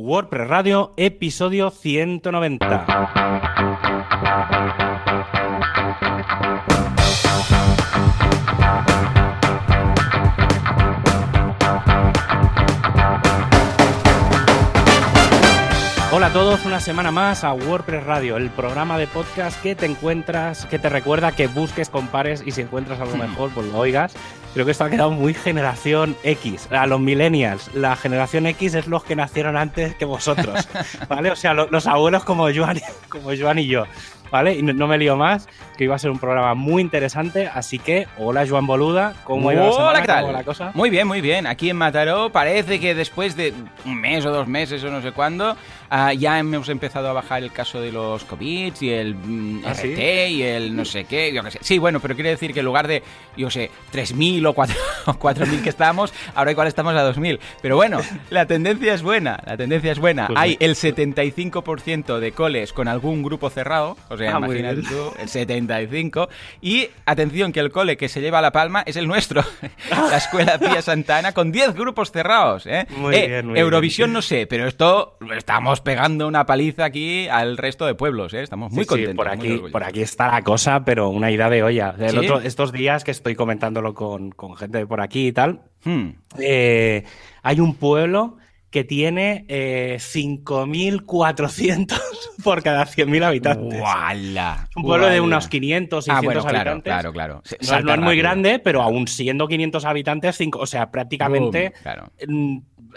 WordPress Radio, episodio 190. Hola a todos, una semana más a WordPress Radio, el programa de podcast que te encuentras, que te recuerda que busques, compares y si encuentras algo mejor, pues lo oigas. Creo que esto ha quedado muy generación X, a los millennials. La generación X es los que nacieron antes que vosotros, ¿vale? O sea, los, abuelos como Joan, como Joan y yo. ¿vale? Y no, me lío más, que iba a ser un programa muy interesante, así que hola Joan Boluda, ¿cómo iba la, ¿qué la cosa? Muy bien, muy bien. Aquí en Mataró parece que después de un mes o dos meses o no sé cuándo, ah, ya hemos empezado a bajar el caso de los COVID y el mm, ¿Ah, RT y el no sé qué, yo qué sé. Sí, bueno, pero quiere decir que en lugar de, yo sé, 3.000 o 4.000 que estábamos, ahora igual estamos a 2.000. Pero bueno, la tendencia es buena, la tendencia es buena. Pues Hay el 75% de coles con algún grupo cerrado, o sea, ah, imagínate tú, el 75. Y atención, que el cole que se lleva la palma es el nuestro, la Escuela Pía Santana, con 10 grupos cerrados. ¿eh? Muy eh, bien, muy Eurovisión no sé, pero esto estamos pegando una paliza aquí al resto de pueblos. ¿eh? Estamos muy contentos. por, aquí, por aquí está la cosa, pero una idea de olla. estos días que estoy comentándolo con, gente de por aquí y tal, hmm. eh, hay un pueblo que tiene eh, 5.400 por cada 100.000 habitantes. ¡Wala! Un pueblo de unos 500, 600 ah, bueno, claro, habitantes. Claro, claro. No, es muy grande, pero aún siendo 500 habitantes, cinco, o sea, prácticamente claro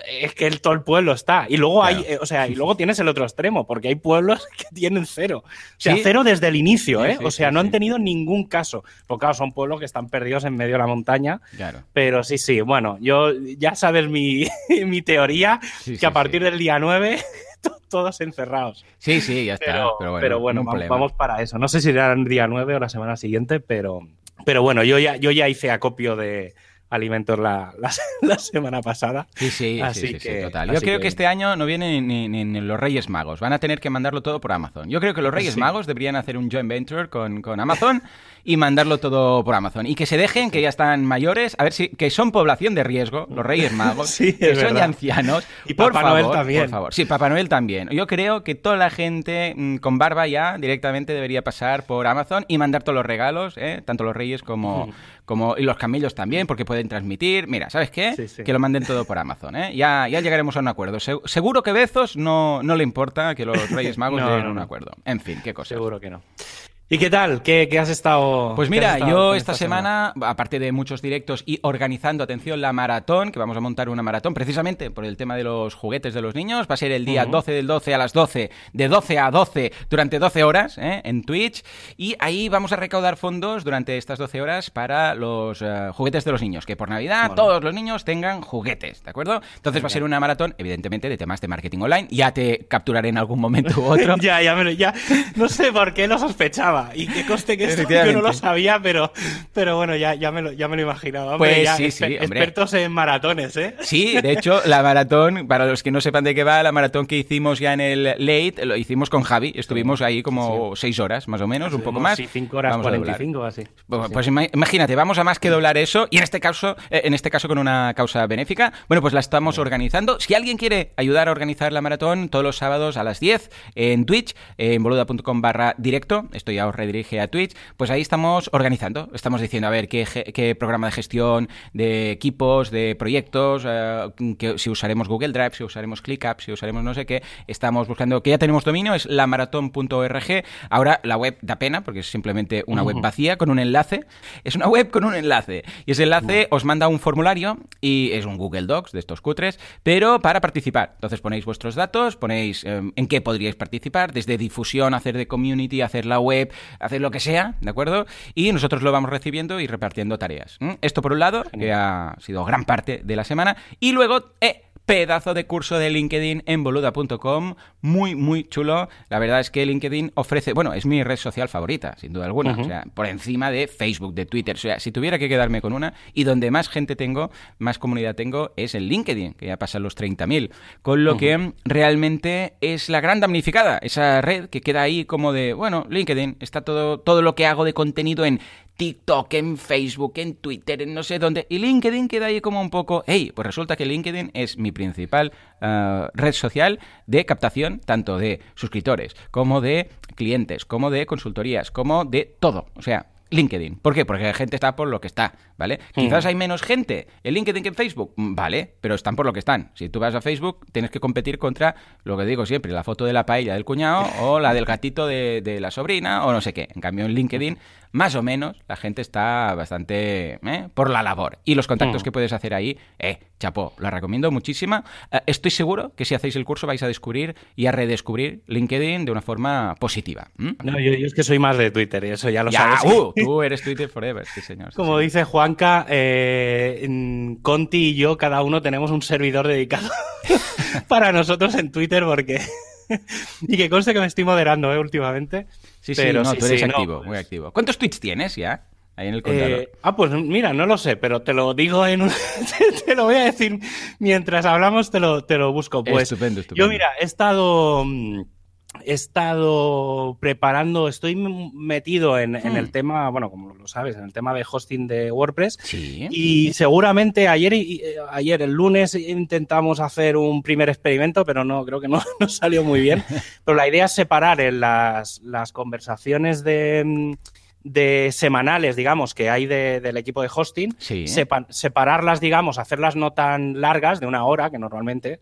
es que el, todo el pueblo está. Y luego hay, eh, o sea, y luego tienes el otro extremo, porque hay pueblos que tienen cero. O sea, cero desde el inicio, ¿eh? o sea, no han tenido ningún caso. Porque claro, son pueblos que están perdidos en medio de la montaña. Claro. Pero sí, sí, bueno, yo ya sabes mi, mi teoría, que a partir del día 9 todos encerrados. Sí, sí, ya está. Pero, bueno, vamos, para eso. No sé si será el día 9 o la semana siguiente, pero, pero bueno, yo ya, yo ya hice acopio de, alimentos la, la, semana pasada. Sí, sí, sí, total. Yo creo que... este año no vienen ni, los Reyes Magos. Van a tener que mandarlo todo por Amazon. Yo creo que los Reyes Magos deberían hacer un joint venture con, con Amazon y mandarlo todo por Amazon. Y que se dejen, que ya están mayores, a ver si, que son población de riesgo, los Reyes Magos, que son ya ancianos. Y Papá Noel también. Por favor. Sí, Papá Noel también. Yo creo que toda la gente mm, con barba ya directamente debería pasar por Amazon y mandar todos los regalos, ¿eh? tanto los Reyes como, como y los camellos también, porque pueden transmitir. Mira, ¿sabes qué? Que lo manden todo por Amazon. ¿eh? Ya, ya llegaremos a un acuerdo. seguro que Bezos no, no le importa que los Reyes Magos lleguen a un acuerdo. En fin, qué cosa. Seguro que no. ¿Y qué tal? ¿Qué, has estado? Pues mira, yo esta, semana, aparte de muchos directos y organizando, atención, la maratón, que vamos a montar una maratón precisamente por el tema de los juguetes de los niños, va a ser el día 12 del 12 a las 12, de 12 a 12, durante 12 horas ¿eh? en Twitch, y ahí vamos a recaudar fondos durante estas 12 horas para los eh, juguetes de los niños, que por Navidad todos los niños tengan juguetes, ¿de acuerdo? Entonces va a ser una maratón, evidentemente, de temas de marketing online, ya te capturaré en algún momento u otro. ya, ya, ya, no sé por qué lo sospechaba. Y que coste que esto yo no lo sabía, pero, pero bueno, ya, ya, me lo, ya me lo imaginaba. pues sí, sí, Expertos en maratones, ¿eh? Sí, de hecho, la maratón, para los que no sepan de qué va, la maratón que hicimos ya en el Late, lo hicimos con Javi. Estuvimos ahí como seis horas, más o menos, un poco más. Sí, cinco horas, vamos 45 así. Pues, pues imagínate, vamos a más que doblar eso, y en este caso, eh, en este caso con una causa benéfica. Bueno, pues la estamos organizando. Si alguien quiere ayudar a organizar la maratón, todos los sábados a las 10 en Twitch, en boluda.com barra directo, estoy ya redirige a Twitch, pues ahí estamos organizando, estamos diciendo, a ver, qué, programa de gestión de equipos, de proyectos, eh, que, si usaremos Google Drive, si usaremos ClickUp, si usaremos no sé qué, estamos buscando, que ya tenemos dominio, es lamaratón.org, ahora la web da pena, porque es simplemente una web vacía con un enlace, es una web con un enlace, y ese enlace os manda un formulario, y es un Google Docs de estos cutres, pero para participar, entonces ponéis vuestros datos, ponéis em, en qué podríais participar, desde difusión, hacer de community, hacer la web, hacer lo que sea, ¿de acuerdo? Y nosotros lo vamos recibiendo y repartiendo tareas. Esto por un lado, que ha sido gran parte de la semana, y luego... Eh, pedazo de curso de LinkedIn en boluda.com, muy, muy chulo. La verdad es que LinkedIn ofrece, bueno, es mi red social favorita, sin duda alguna, o sea, por encima de Facebook, de Twitter, o sea, si tuviera que quedarme con una, y donde más gente tengo, más comunidad tengo, es en LinkedIn, que ya pasan los 30.000, con lo que realmente es la gran damnificada, esa red que queda ahí como de, bueno, LinkedIn, está todo, todo lo que hago de contenido en TikTok, en Facebook, en Twitter, en no sé dónde. Y LinkedIn queda ahí como un poco, hey, pues resulta que LinkedIn es mi principal uh, red social de captación, tanto de suscriptores, como de clientes, como de consultorías, como de todo. O sea, LinkedIn. ¿Por qué? Porque la gente está por lo que está, ¿vale? Quizás hay menos gente en LinkedIn que en Facebook, mm, vale, pero están por lo que están. Si tú vas a Facebook, tienes que competir contra lo que digo siempre, la foto de la paella del cuñado o la del gatito de, de la sobrina o no sé qué. En cambio, en LinkedIn más o menos la gente está bastante ¿eh? por la labor. Y los contactos que puedes hacer ahí, eh, chapó, la recomiendo muchísima. Eh, estoy seguro que si hacéis el curso vais a descubrir y a redescubrir LinkedIn de una forma positiva. No, yo, es que soy más de Twitter y eso ya lo ya, sabes. Uh, tú eres Twitter forever, sí señor. Como dice Juanca, eh, Conti y yo cada uno tenemos un servidor dedicado para nosotros en Twitter porque... y que conste que me estoy moderando ¿eh? últimamente. Sí, sí, no, tú eres activo, muy activo. ¿Cuántos tweets tienes ya? Ahí en el contador. Eh, ah, pues mira, no lo sé, pero te lo digo en un... te lo voy a decir mientras hablamos, te lo, te lo busco. Pues, estupendo, estupendo. Yo, mira, he estado mm, he estado preparando, estoy metido en, el hmm. tema, bueno, como lo sabes, en el tema de hosting de WordPress. Sí. Y seguramente ayer, eh, ayer, el lunes, intentamos hacer un primer experimento, pero no, creo que no, salió muy bien. Pero la idea es separar en las, las conversaciones de de semanales, digamos, que hay del equipo de hosting, separarlas, digamos, hacerlas no tan largas, de una hora, que normalmente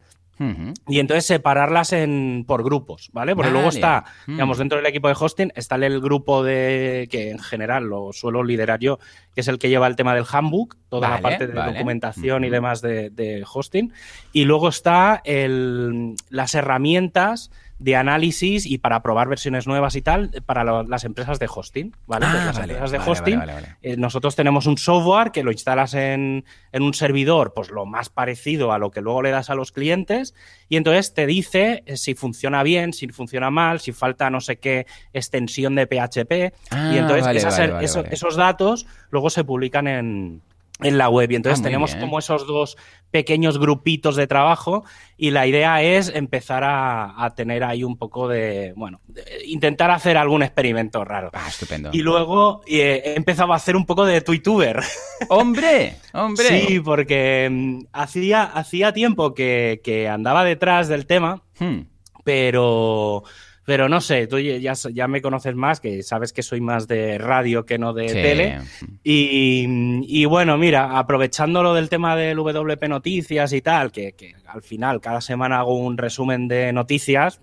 y entonces separarlas en, por grupos, ¿vale? Porque luego está, digamos, dentro del equipo de hosting está el grupo de, que en general lo suelo liderar yo, que es el que lleva el tema del handbook, toda la parte de documentación y demás de, de, hosting. Y luego está el, las herramientas de análisis y para probar versiones nuevas y tal para las empresas de hosting, ¿vale? Pues ah, las vale, empresas de vale, hosting, eh, nosotros tenemos un software que lo instalas en, en, un servidor, pues lo más parecido a lo que luego le das a los clientes y entonces te dice eh, si funciona bien, si funciona mal, si falta no sé qué extensión de PHP y Ah, entonces vale, esas- vale, vale, eso- vale. esos datos luego se publican en, en la web y entonces Ah, tenemos bien. como esos dos pequeños grupitos de trabajo y la idea es empezar a, a tener ahí un poco de, bueno, de- intentar hacer algún experimento raro. Ah, estupendo. Y luego eh, he empezado a hacer un poco de tuituber. ¡Hombre! ¡Hombre! Sí, porque mm, hacía, hacía tiempo que, que andaba detrás del tema, Hmm. pero, pero no sé, tú ya, ya me conoces más, que sabes que soy más de radio que no de Sí. tele. Y, y bueno, mira, aprovechando lo del tema del WP Noticias y tal, que, que al final cada semana hago un resumen de noticias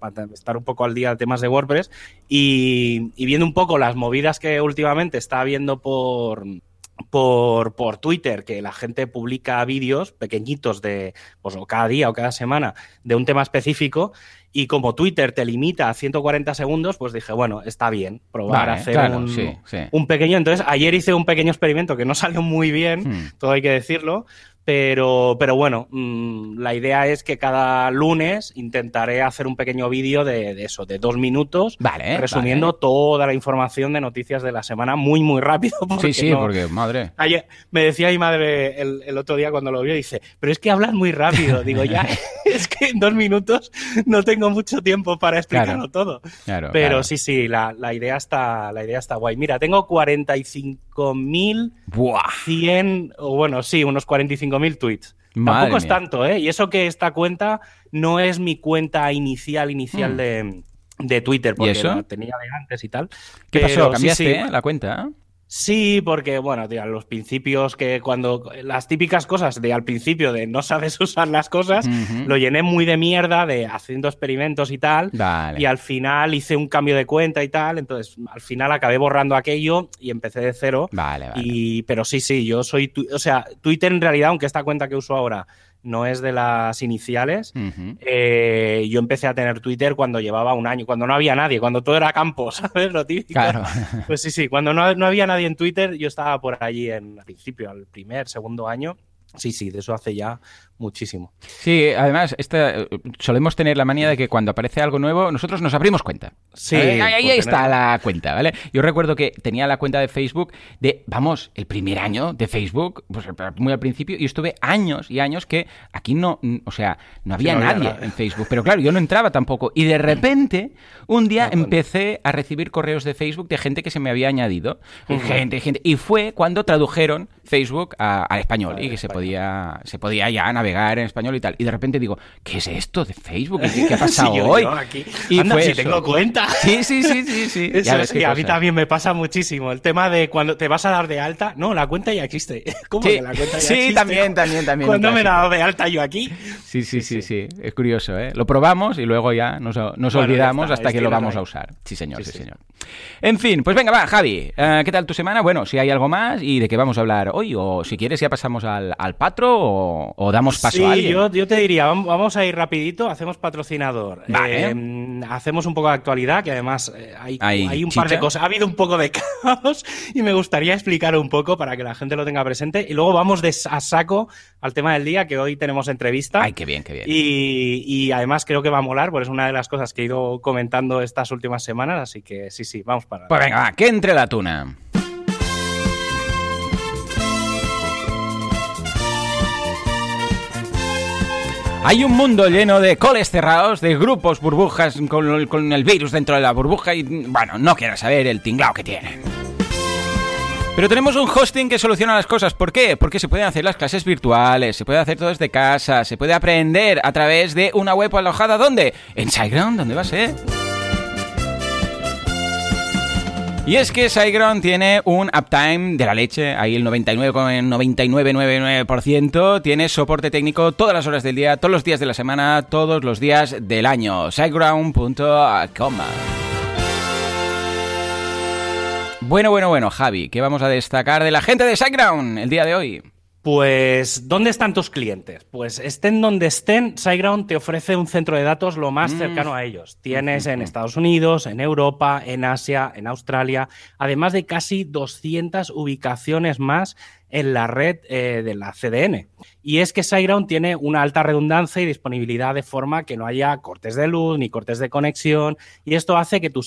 para, estar un poco al día de temas de WordPress y, y viendo un poco las movidas que últimamente está habiendo por, por, por Twitter, que la gente publica vídeos pequeñitos de, pues o cada día o cada semana de un tema específico. Y como Twitter te limita a 140 segundos, pues dije, bueno, está bien probar Vale, a hacer claro, un, sí, sí. un pequeño. Entonces, ayer hice un pequeño experimento que no salió muy bien, Hmm. todo hay que decirlo. Pero, pero bueno, mm, la idea es que cada lunes intentaré hacer un pequeño vídeo de, de eso, de dos minutos, Vale, resumiendo vale. toda la información de noticias de la semana muy, muy rápido. porque Sí, sí, no- porque, madre. Ayer me decía mi madre el, el otro día cuando lo vio, dice, pero es que hablas muy rápido. Digo, ya, es que en dos minutos no tengo mucho tiempo para explicarlo Claro. todo. Claro, Pero claro. sí, sí, la, la idea está, la idea está guay. Mira, tengo 45.100, ¡Buah! o bueno, sí, unos 45.000 tweets. Madre Tampoco es tanto, ¿eh? Y eso que esta cuenta no es mi cuenta inicial, inicial Hmm. de, de Twitter, porque eso? la tenía de antes y tal. ¿Qué Pero pasó? ¿Cambiaste sí, eh, la cuenta? Sí, porque, bueno, tío, los principios que cuando. Las típicas cosas de al principio de no sabes usar las cosas, lo llené muy de mierda, de haciendo experimentos y tal. Vale. Y al final hice un cambio de cuenta y tal. Entonces, al final acabé borrando aquello y empecé de cero. Vale, vale. Y, pero sí, sí, yo soy. O sea, Twitter en realidad, aunque esta cuenta que uso ahora no es de las iniciales, eh, yo empecé a tener Twitter cuando llevaba un año, cuando no había nadie, cuando todo era campo, ¿sabes? Lo típico. Claro. Pues sí, sí, cuando no, no había nadie en Twitter, yo estaba por allí en al principio, al primer, segundo año, Sí, sí, de eso hace ya muchísimo. Sí, además, esta, solemos tener la manía de que cuando aparece algo nuevo, nosotros nos abrimos cuenta. Sí, ahí, está tener- la cuenta, ¿vale? Yo recuerdo que tenía la cuenta de Facebook de, vamos, el primer año de Facebook, pues muy al principio, y estuve años y años que aquí no, o sea, no había no nadie en Facebook. Pero claro, yo no entraba tampoco. Y de repente, un día empecé a recibir correos de Facebook de gente que se me había añadido. Gente, gente. Y fue cuando tradujeron Facebook a- al español y que se podía, se podía ya navegar en español y tal. Y de repente digo, ¿qué es esto de Facebook? ¿Qué, qué ha pasado Sí, yo- hoy? yo aquí. Y Anda, fue si eso. tengo cuenta. Sí, sí, sí, sí, sí. Eso es, a mí también me pasa muchísimo. El tema de cuando te vas a dar de alta. No, la cuenta ya existe. ¿Cómo Sí, que la cuenta ya sí, existe? también, también, también, ¿Cuándo un me he dado de alta yo aquí? Sí, sí, sí, sí. Es curioso, ¿eh? Lo probamos y luego ya nos, nos Bueno, olvidamos está, hasta que lo estilo vamos ahí. a usar. Sí, señor, sí. señor. En fin, pues venga, va, Javi. eh, ¿Qué tal tu semana? Bueno, si hay algo más y de qué vamos a hablar hoy, o si quieres ya pasamos al, al patro o, o damos paso sí, a alguien. yo, yo te diría, vam- vamos a ir rapidito, hacemos patrocinador. Vale. Eh, hacemos un poco de actualidad, que además eh, hay, Hay hay un par de cosas. Ha habido un poco de caos y me gustaría explicar un poco para que la gente lo tenga presente. Y luego vamos de a saco al tema del día, que hoy tenemos entrevista. Ay, qué bien, qué bien. Y, y además creo que va a molar, porque es una de las cosas que he ido comentando estas últimas semanas, así que sí, sí, vamos para Pues venga, va, que entre la tuna. Hay un mundo lleno de coles cerrados, de grupos, burbujas con, el- virus dentro de la burbuja y, bueno, no quiero saber el tinglao que tienen. Pero tenemos un hosting que soluciona las cosas. ¿Por qué? Porque se pueden hacer las clases virtuales, se puede hacer todo desde casa, se puede aprender a través de una web alojada. ¿Dónde? En SiteGround, ¿dónde va a ser? Y es que SiteGround tiene un uptime de la leche, ahí el 99,9999%, tiene soporte técnico todas las horas del día, todos los días de la semana, todos los días del año. SiteGround.com Bueno, bueno, bueno, Javi, ¿qué vamos a destacar de la gente de SiteGround el día de hoy? Pues, ¿dónde están tus clientes? Pues estén donde estén, SiteGround te ofrece un centro de datos lo más cercano a ellos. Tienes en Estados Unidos, en Europa, en Asia, en Australia, además de casi 200 ubicaciones más en la red eh, de la CDN. Y es que SiteGround tiene una alta redundancia y disponibilidad de forma que no haya cortes de luz ni cortes de conexión y esto hace que tu,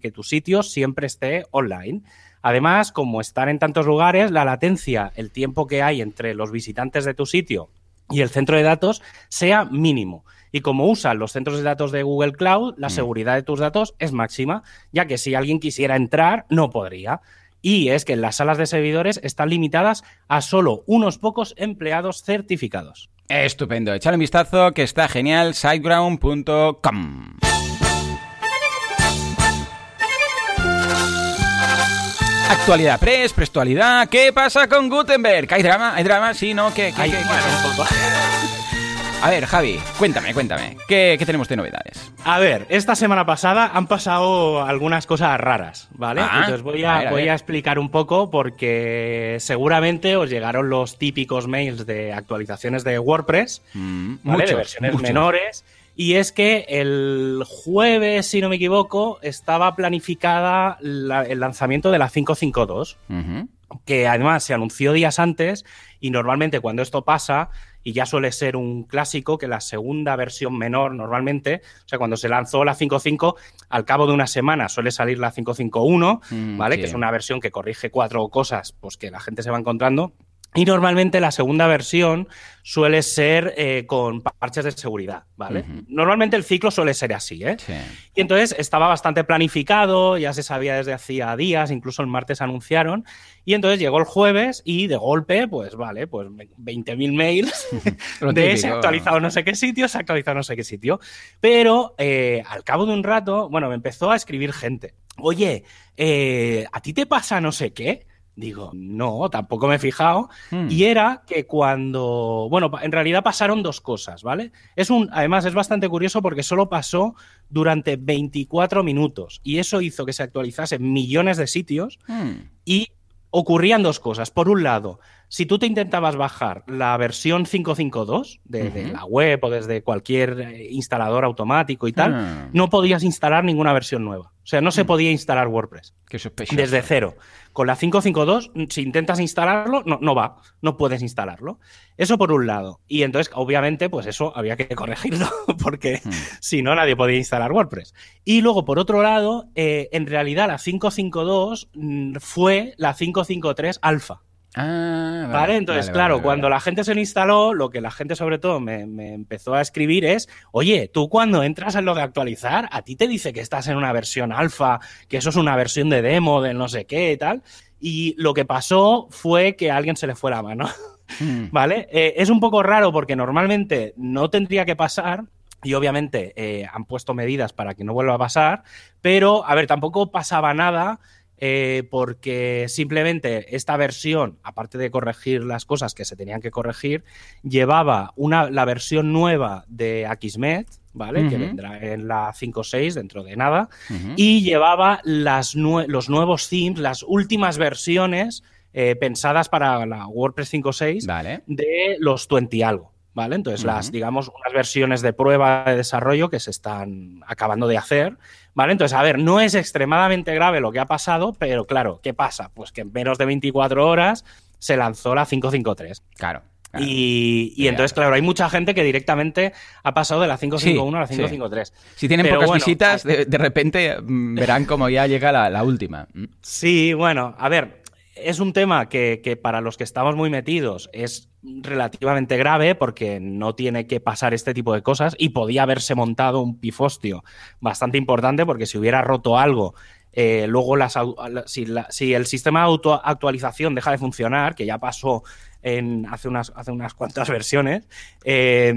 que tu sitio siempre esté online. Además, como están en tantos lugares, la latencia, el tiempo que hay entre los visitantes de tu sitio y el centro de datos sea mínimo. Y como usan los centros de datos de Google Cloud, la seguridad de tus datos es máxima, ya que si alguien quisiera entrar, no podría. Y es que las salas de servidores están limitadas a solo unos pocos empleados certificados. Estupendo, echale un vistazo que está genial, siteground.com. Actualidad press, prestualidad, ¿qué pasa con Gutenberg? ¿Hay drama? ¿Hay drama? Sí, ¿no? ¿Qué, qué- Ay, qué- qué- bueno, un poco. A ver, Javi, cuéntame, cuéntame. ¿Qué, qué tenemos de novedades? A ver, esta semana pasada han pasado algunas cosas raras, ¿vale? Ah, Entonces voy a a, ver, a voy ver. a explicar un poco porque seguramente os llegaron los típicos mails de actualizaciones de WordPress, Mm, ¿vale? muchos, de versiones muchos. menores. Y es que el jueves, si no me equivoco, estaba planificada la- el lanzamiento de la 552 Ujú. que además se anunció días antes y normalmente cuando esto pasa, y ya suele ser un clásico, que la segunda versión menor normalmente, o sea, cuando se lanzó la 5.5, al cabo de una semana suele salir la 5.5.1, Mm, ¿vale? sí. Que es una versión que corrige cuatro cosas pues, que la gente se va encontrando. Y normalmente la segunda versión suele ser eh, con parches de seguridad, ¿vale? Normalmente el ciclo suele ser así, ¿eh? Sí. Y entonces estaba bastante planificado, ya se sabía desde hacía días, incluso el martes anunciaron. Y entonces llegó el jueves y de golpe, pues vale, pues 20.000 mails de se típico. ha actualizado no sé qué sitio, se ha actualizado no sé qué sitio. Pero eh, al cabo de un rato, bueno, me empezó a escribir gente. Oye, eh, ¿a ti te pasa no sé qué? Digo, no, tampoco me he fijado. Hmm. Y era que cuando. Bueno, en realidad pasaron dos cosas, ¿vale? Es un. Además, es bastante curioso porque solo pasó durante 24 minutos. Y eso hizo que se actualizasen millones de sitios Hmm. y ocurrían dos cosas. Por un lado, si tú te intentabas bajar la versión 552 de, de la web o desde cualquier eh, instalador automático y tal, Ah. no podías instalar ninguna versión nueva. O sea, no se podía instalar WordPress Qué sospechoso. desde cero. Con la 552, si intentas instalarlo, no, no va, no puedes instalarlo. Eso por un lado. Y entonces, obviamente, pues eso había que corregirlo, porque Hmm. si no, nadie podía instalar WordPress. Y luego, por otro lado, eh, en realidad la 552 mm, fue la 553 alfa. Ah, vale. ¿Vale? Entonces, vale, claro, cuando la gente se lo instaló, lo que la gente sobre todo me, me empezó a escribir es, oye, tú cuando entras en lo de actualizar, a ti te dice que estás en una versión alfa, que eso es una versión de demo, del no sé qué y tal. Y lo que pasó fue que a alguien se le fue la mano. Hmm. ¿Vale? Eh, es un poco raro porque normalmente no tendría que pasar. Y obviamente eh, han puesto medidas para que no vuelva a pasar. Pero, a ver, tampoco pasaba nada. Eh, porque simplemente esta versión, aparte de corregir las cosas que se tenían que corregir, llevaba una, la versión nueva de Akismet, ¿vale? Que vendrá en la 5.6 dentro de nada y llevaba las nue- los nuevos themes, las últimas versiones eh, pensadas para la WordPress 5.6 Vale. de los 20 y algo. ¿Vale? Entonces, las, digamos, unas versiones de prueba de desarrollo que se están acabando de hacer. ¿Vale? Entonces, a ver, no es extremadamente grave lo que ha pasado, pero claro, ¿qué pasa? Pues que en menos de 24 horas se lanzó la 553. Claro. claro. Y, entonces, claro, hay mucha gente que directamente ha pasado de la 551 a la Sí, 553. Si tienen Pero pocas bueno, visitas, de, de repente mm, verán como ya llega la, la última. Mm. Sí, bueno, a ver, es un tema que, para los que estamos muy metidos es relativamente grave porque no tiene que pasar este tipo de cosas y podía haberse montado un pifostio bastante importante porque si hubiera roto algo, eh, luego las, si, si el sistema de auto actualización deja de funcionar, que ya pasó en, hace, unas, hace unas cuantas versiones, eh,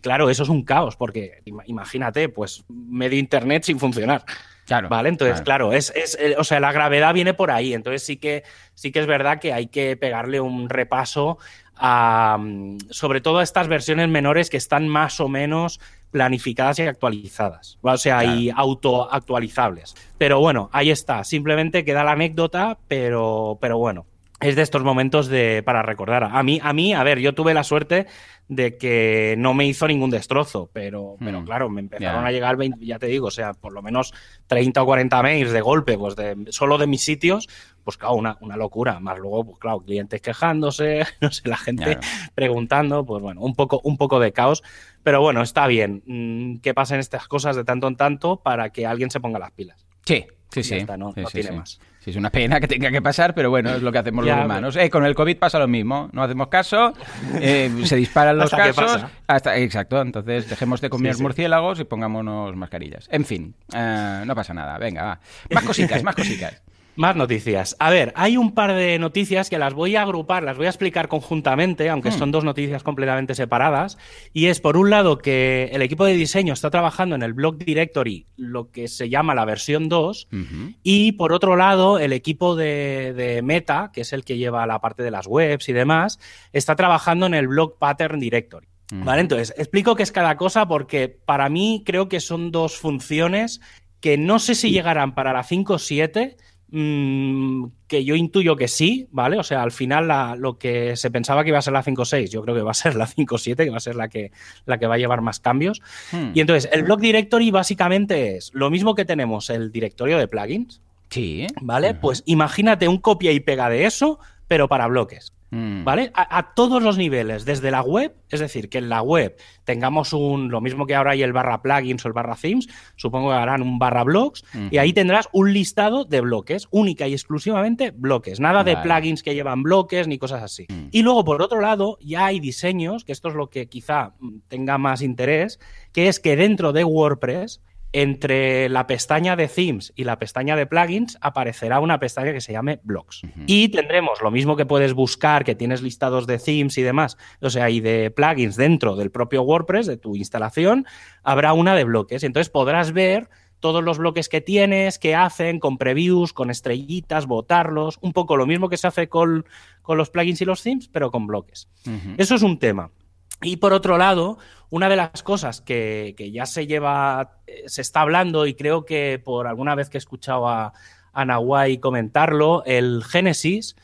claro, eso es un caos porque ima- imagínate, pues medio internet sin funcionar. Claro. Vale, entonces, claro. claro, es, es, eh, o sea, la gravedad viene por ahí. Entonces sí que, sí que es verdad que hay que pegarle un repaso a, mm, sobre todo a estas versiones menores que están más o menos planificadas y actualizadas. O sea, y autoactualizables. Pero bueno, ahí está. Simplemente queda la anécdota, pero, pero bueno. Es de estos momentos de, para recordar. A mí, a mí, a ver, yo tuve la suerte de que no me hizo ningún destrozo, pero, pero Mm. claro, me empezaron a llegar, 20, ya te digo, o sea, por lo menos 30 o 40 mails de golpe, pues de, solo de mis sitios, pues claro, una, una locura. Más luego, pues claro, clientes quejándose, no sé, la gente preguntando, pues bueno, un poco, un poco de caos. Pero bueno, está bien mm, que pasen estas cosas de tanto en tanto para que alguien se ponga las pilas. Sí, sí, Ya sí. está, no- Sí, no sí, tiene sí. más. Sí, es una pena que tenga que pasar, pero bueno, es lo que hacemos Ya, los humanos. Eh, con el COVID pasa lo mismo. No hacemos caso, eh, se disparan los Hasta casos. Hasta, exacto, entonces dejemos de comer Sí, sí. murciélagos y pongámonos mascarillas. En fin, eh, no pasa nada. Venga, va. Más cositas, más cositas. Más noticias. A ver, hay un par de noticias que las voy a agrupar, las voy a explicar conjuntamente, aunque Hmm. son dos noticias completamente separadas. Y es, por un lado, que el equipo de diseño está trabajando en el Blog Directory, lo que se llama la versión 2. Ujú. Y por otro lado, el equipo de, de Meta, que es el que lleva la parte de las webs y demás, está trabajando en el Blog Pattern Directory. ¿Vale? Entonces, explico qué es cada cosa porque para mí creo que son dos funciones que no sé si llegarán para la 5.7, mm, que yo intuyo que sí, ¿vale? O sea, al final la- lo que se pensaba que iba a ser la 5.6, yo creo que va a ser la 5.7, que va a ser la que, la que va a llevar más cambios. Hmm. Y entonces, el Blog Directory básicamente es lo mismo que tenemos el directorio de plugins, Sí. ¿vale? Pues imagínate un copia y pega de eso, pero para bloques. Mm. ¿Vale? A, a todos los niveles, desde la web, es decir, que en la web tengamos un, lo mismo que ahora hay el barra plugins o el barra themes, supongo que harán un barra blogs, y ahí tendrás un listado de bloques, única y exclusivamente bloques, nada de plugins que llevan bloques ni cosas así. Mm. Y luego, por otro lado, ya hay diseños, que esto es lo que quizá mm, tenga más interés, que es que dentro de WordPress, entre la pestaña de themes y la pestaña de plugins aparecerá una pestaña que se llame blogs. Y tendremos lo mismo que puedes buscar, que tienes listados de themes y demás, o sea, y de plugins dentro del propio WordPress, de tu instalación, habrá una de bloques. Entonces podrás ver todos los bloques que tienes, qué hacen, con previews, con estrellitas, votarlos, un poco lo mismo que se hace con, con los plugins y los themes, pero con bloques. Eso es un tema. Y por otro lado, una de las cosas que, que ya se lleva, eh, se está hablando y creo que por alguna vez que he escuchado a, a Nawai comentarlo, el Génesis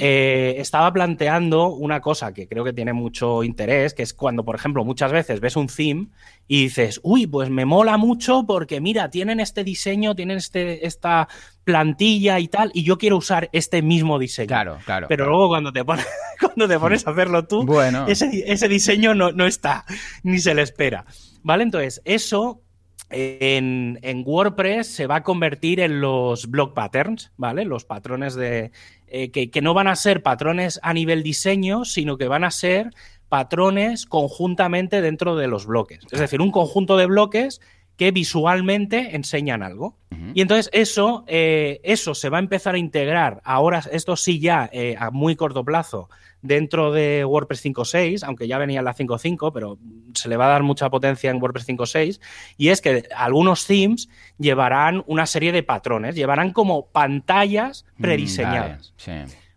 eh, estaba planteando una cosa que creo que tiene mucho interés, que es cuando, por ejemplo, muchas veces ves un theme y dices, uy, pues me mola mucho porque mira, tienen este diseño, tienen este, esta plantilla y tal, y yo quiero usar este mismo diseño. Claro, claro. Pero luego cuando te, pones, cuando te pones a hacerlo tú, bueno. ese, diseño no, no está, ni se le espera. ¿Vale? Entonces, eso en, WordPress se va a convertir en los block patterns, ¿vale? Los patrones de. Eh, que, no van a ser patrones a nivel diseño, sino que van a ser patrones conjuntamente dentro de los bloques. Es decir, un conjunto de bloques que visualmente enseñan algo. Y entonces eso, eh, eso se va a empezar a integrar ahora, esto sí ya eh, a muy corto plazo, dentro de WordPress 5.6, aunque ya venía la 5.5, pero se le va a dar mucha potencia en WordPress 5.6, y es que algunos themes llevarán una serie de patrones, llevarán como pantallas mm, prediseñadas.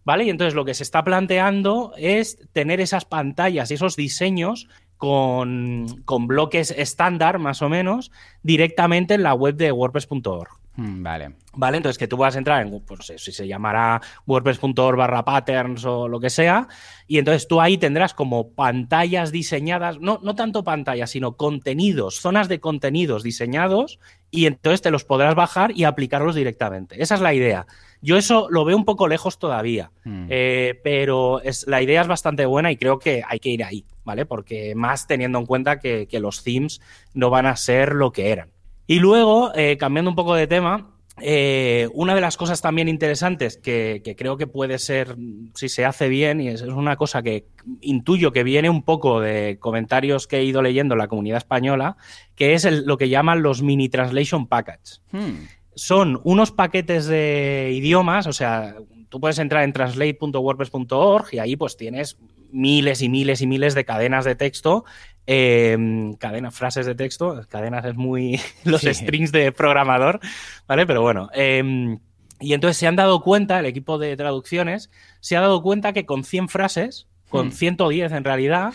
vale, Y entonces lo que se está planteando es tener esas pantallas y esos diseños con, con bloques estándar, más o menos, directamente en la web de WordPress.org. Mm, vale. Vale, entonces que tú vas a entrar en, pues si se llamará wordpress.org barra patterns o lo que sea, y entonces tú ahí tendrás como pantallas diseñadas, no, no tanto pantallas, sino contenidos, zonas de contenidos diseñados, y entonces te los podrás bajar y aplicarlos directamente. Esa es la idea. Yo eso lo veo un poco lejos todavía, mm. eh, pero es, la idea es bastante buena y creo que hay que ir ahí, ¿vale? Porque más teniendo en cuenta que, que los themes no van a ser lo que eran. Y luego, eh, cambiando un poco de tema, eh, una de las cosas también interesantes que, creo que puede ser, si se hace bien, y es, una cosa que intuyo que viene un poco de comentarios que he ido leyendo en la comunidad española, que es lo que llaman los mini translation packages. Hmm. Son unos paquetes de idiomas, o sea, tú puedes entrar en translate.wordpress.org y ahí pues tienes miles y miles y miles de cadenas de texto Em, cadenas, frases de texto, cadenas es muy los strings de programador, ¿vale? Pero bueno. Em, y entonces se han dado cuenta, el equipo de traducciones, se ha dado cuenta que con 100 frases, con 110 hmm. en realidad,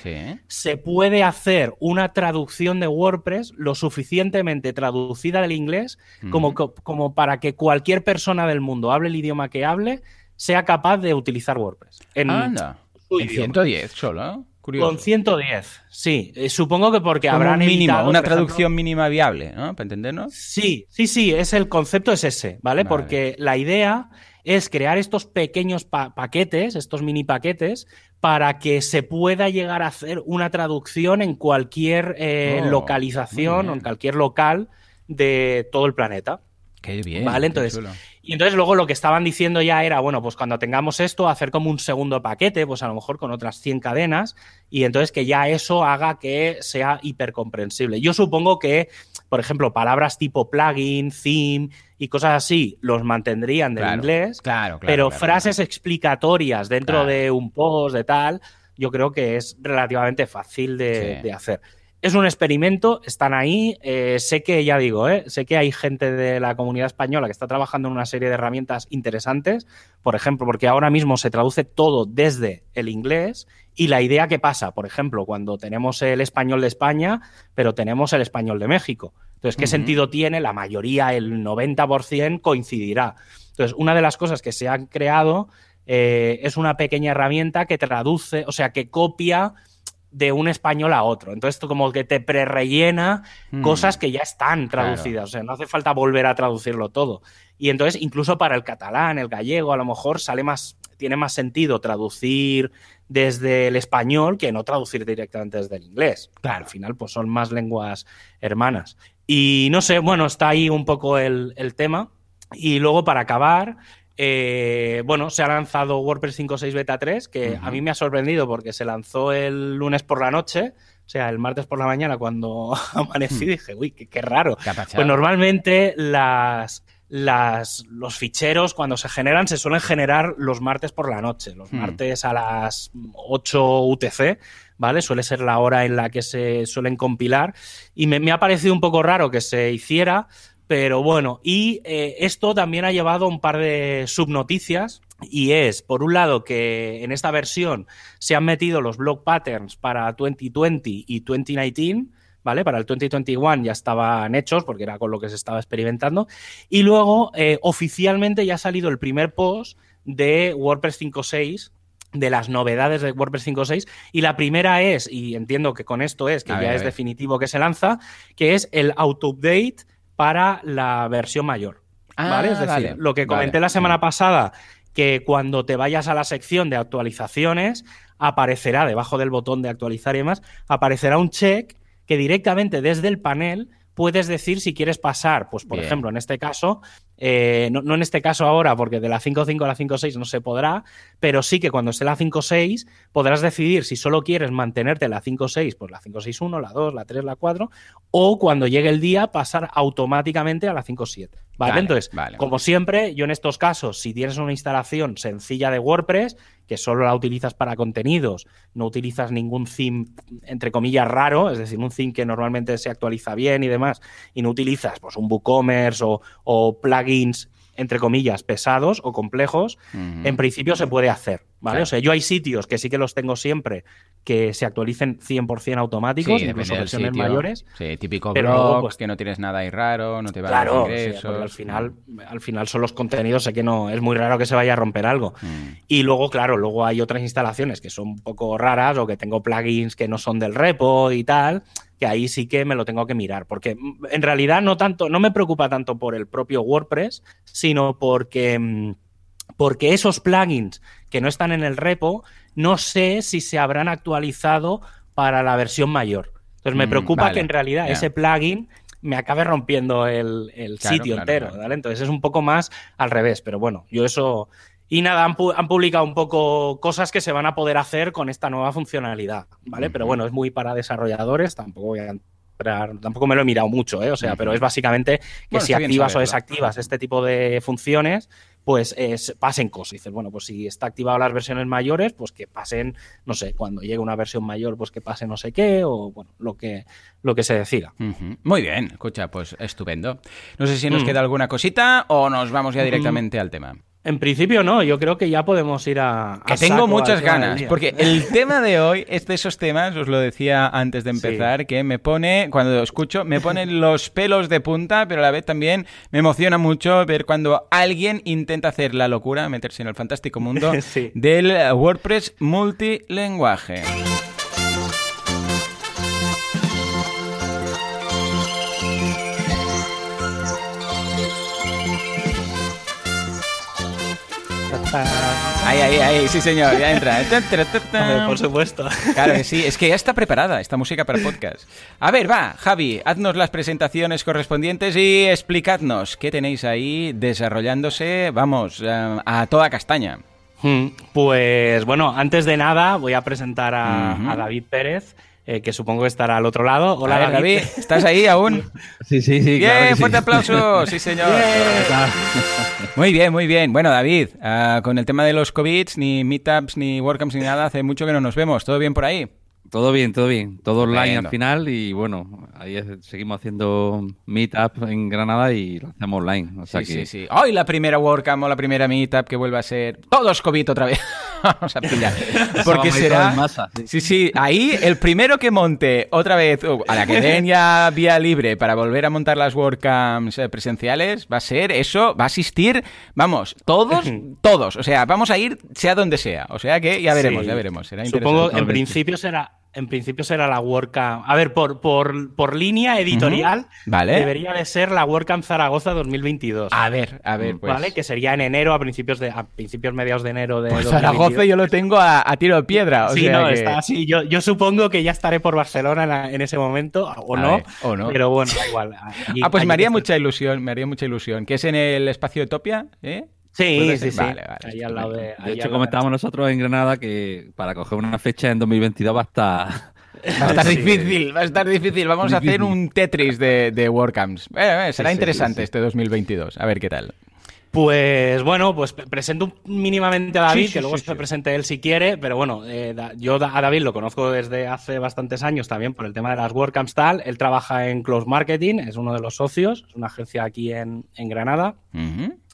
se puede hacer una traducción de WordPress lo suficientemente traducida del inglés como, hmm. como para que cualquier persona del mundo, hable el idioma que hable, sea capaz de utilizar WordPress. En, Anda. en 110 solo. Con 110, sí. Eh, supongo que porque habrán mínimo, una traducción mínima viable, ¿no? Para entendernos. Sí, sí, sí, es el concepto es ese, ¿vale? Porque la idea es crear estos pequeños paquetes, estos mini paquetes, para que se pueda llegar a hacer una traducción en cualquier eh, oh, localización o en cualquier local de todo el planeta. Qué bien. Vale, entonces. Y entonces luego lo que estaban diciendo ya era, bueno, pues cuando tengamos esto, hacer como un segundo paquete, pues a lo mejor con otras 100 cadenas, y entonces que ya eso haga que sea hipercomprensible. Yo supongo que, por ejemplo, palabras tipo plugin, theme y cosas así, los mantendrían del inglés, claro, claro, pero frases explicatorias dentro de un post, de tal, yo creo que es relativamente fácil de hacer. Es un experimento, están ahí. Eh, sé que, ya digo, eh, sé que hay gente de la comunidad española que está trabajando en una serie de herramientas interesantes. Por ejemplo, porque ahora mismo se traduce todo desde el inglés. Y la idea que pasa, por ejemplo, cuando tenemos el español de España, pero tenemos el español de México. Entonces, ¿qué sentido tiene? La mayoría, el 90%, coincidirá. Entonces, una de las cosas que se han creado eh, es una pequeña herramienta que traduce, o sea, que copia de un español a otro. Entonces, esto como que te prerellena mm. cosas que ya están traducidas. O sea, no hace falta volver a traducirlo todo. Y entonces, incluso para el catalán, el gallego, a lo mejor sale más, tiene más sentido traducir desde el español que no traducir directamente desde el inglés. Claro, al final, pues son más lenguas hermanas. Y no sé, bueno, está ahí un poco el, el tema. Y luego, para acabar, eh, bueno, se ha lanzado WordPress 5.6 Beta 3, que a mí me ha sorprendido porque se lanzó el lunes por la noche, o sea, el martes por la mañana cuando amanecí, dije, uy, qué, raro. Pues normalmente las, las, los ficheros cuando se generan se suelen generar los martes por la noche, los martes a las 8 UTC, ¿vale? Suele ser la hora en la que se suelen compilar. Y me, me ha parecido un poco raro que se hiciera pero bueno, y eh, esto también ha llevado un par de subnoticias. Y es, por un lado, que en esta versión se han metido los block patterns para 2020 y 2019, ¿vale? Para el 2021 ya estaban hechos porque era con lo que se estaba experimentando. Y luego, eh, oficialmente ya ha salido el primer post de WordPress 5.6 de las novedades de WordPress 5.6 y la primera es, y entiendo que con esto es, que ya es definitivo que se lanza, que es el auto-update para la versión mayor. ¿Vale? Ah, es decir, lo que comenté la semana pasada, que cuando te vayas a la sección de actualizaciones, aparecerá debajo del botón de actualizar y demás, aparecerá un check que directamente desde el panel puedes decir si quieres pasar, pues por ejemplo, en este caso, eh, no, en este caso ahora, porque de la 5.5 a la 5.6 no se podrá, pero sí que cuando esté la 5.6 podrás decidir si solo quieres mantenerte en la 5.6, pues la 5.6.1, la 2, la 3, la 4, o cuando llegue el día pasar automáticamente a la 5.7. ¿Vale? Entonces, como siempre, yo en estos casos, si tienes una instalación sencilla de WordPress, que solo la utilizas para contenidos, no utilizas ningún theme, entre comillas, raro, es decir, un theme que normalmente se actualiza bien y demás, y no utilizas pues, un WooCommerce o, o plugins entre comillas, pesados o complejos, en principio se puede hacer, ¿vale? O sea, yo hay sitios que sí que los tengo siempre que se actualicen 100% automáticos, incluso versiones mayores. Sí, típico pero blog, pues, que no tienes nada ahí raro, no te va a dar al final, al final son los contenidos, sé que no, es muy raro que se vaya a romper algo. Mm. Y luego, claro, luego hay otras instalaciones que son un poco raras o que tengo plugins que no son del repo y tal que ahí sí que me lo tengo que mirar, porque mm, en realidad no tanto, no me preocupa tanto por el propio WordPress, sino porque, mm, porque esos plugins que no están en el repo, no sé si se habrán actualizado para la versión mayor. Entonces me mm, preocupa que en realidad ese plugin me acabe rompiendo el, sitio entero, ¿vale? Entonces es un poco más al revés, pero bueno, yo eso, y nada, han, publicado un poco cosas que se van a poder hacer con esta nueva funcionalidad, ¿vale? Pero bueno, es muy para desarrolladores, tampoco voy a entrar, tampoco me lo he mirado mucho, ¿eh? O sea, pero es básicamente que si activas o desactivas este tipo de funciones, pues pasen cosas. Dices, bueno, pues si está activado las versiones mayores, pues que pasen, no sé, cuando llegue una versión mayor, pues que pase no sé qué, o bueno, lo que, lo que se decida. Muy bien, escucha, pues estupendo. No sé si nos mm. queda alguna cosita o nos vamos ya directamente al tema. En principio no, yo creo que ya podemos ir a... que tengo muchas ganas, porque el tema de hoy es de esos temas, os lo decía antes de empezar, que me pone, cuando lo escucho, me pone los pelos de punta, pero a la vez también me emociona mucho ver cuando alguien intenta hacer la locura, meterse en el fantástico mundo del WordPress multilenguaje. Ahí, ahí, ahí, sí señor, ya entra. por supuesto. Claro que sí, es que ya está preparada esta música para podcast. A ver, va, Javi, haznos las presentaciones correspondientes y explicadnos qué tenéis ahí desarrollándose, vamos, eh, a toda castaña. Hmm, pues bueno, antes de nada voy a presentar a David Pérez. Eh, que supongo que estará al otro lado. Hola, David. ¿Estás ahí aún? Sí, sí, sí. Bien, fuerte aplauso. Sí, señor. Muy bien, muy bien. Bueno, David, ah, con el tema de los COVID, ni meetups, ni WordCamps, ni nada, hace mucho que no nos vemos. ¿Todo bien por ahí? Todo bien, todo bien. Todo online al final y bueno, ahí seguimos haciendo meetup en Granada y lo hacemos online. sí, sí, sí. Hoy la primera WordCamp o la primera meetup que vuelva a ser todos COVID otra vez. Vamos a pillar. Porque será... sí. sí. ahí el primero que monte otra vez, uh, a la que den ya vía libre para volver a montar las WordCamps eh, presenciales, va a ser eso, va a asistir, vamos, todos, todos. O sea, vamos a ir sea donde sea. O sea que ya veremos, ya veremos. Será Supongo en principio será en principio será la WordCamp. A ver, por, por, por línea editorial, vale. debería de ser la WordCamp Zaragoza 2022. A ver, a ver, pues. ¿Vale? Que sería en enero, a principios de a principios mediados de enero de. Pues Zaragoza yo lo tengo a, tiro de piedra. sí, no, está así. Yo, yo, supongo que ya estaré por Barcelona en, ese momento, o no, o no. Pero bueno, igual. ah, pues me haría mucha ilusión, me haría mucha ilusión. Que es en el espacio de Topia, ¿eh? Sí, sí, sí. Ahí al lado de, de hecho, comentábamos nosotros en Granada que para coger una fecha en 2022 va a estar... Va a estar difícil, va a estar difícil. Vamos a hacer un Tetris de, de WordCamps. será interesante este 2022. A ver qué tal. Pues bueno, pues presento mínimamente a David, que luego se presente él si quiere, pero bueno, eh, yo a David lo conozco desde hace bastantes años también por el tema de las WordCamps tal. Él trabaja en Close Marketing, es uno de los socios, es una agencia aquí en, Granada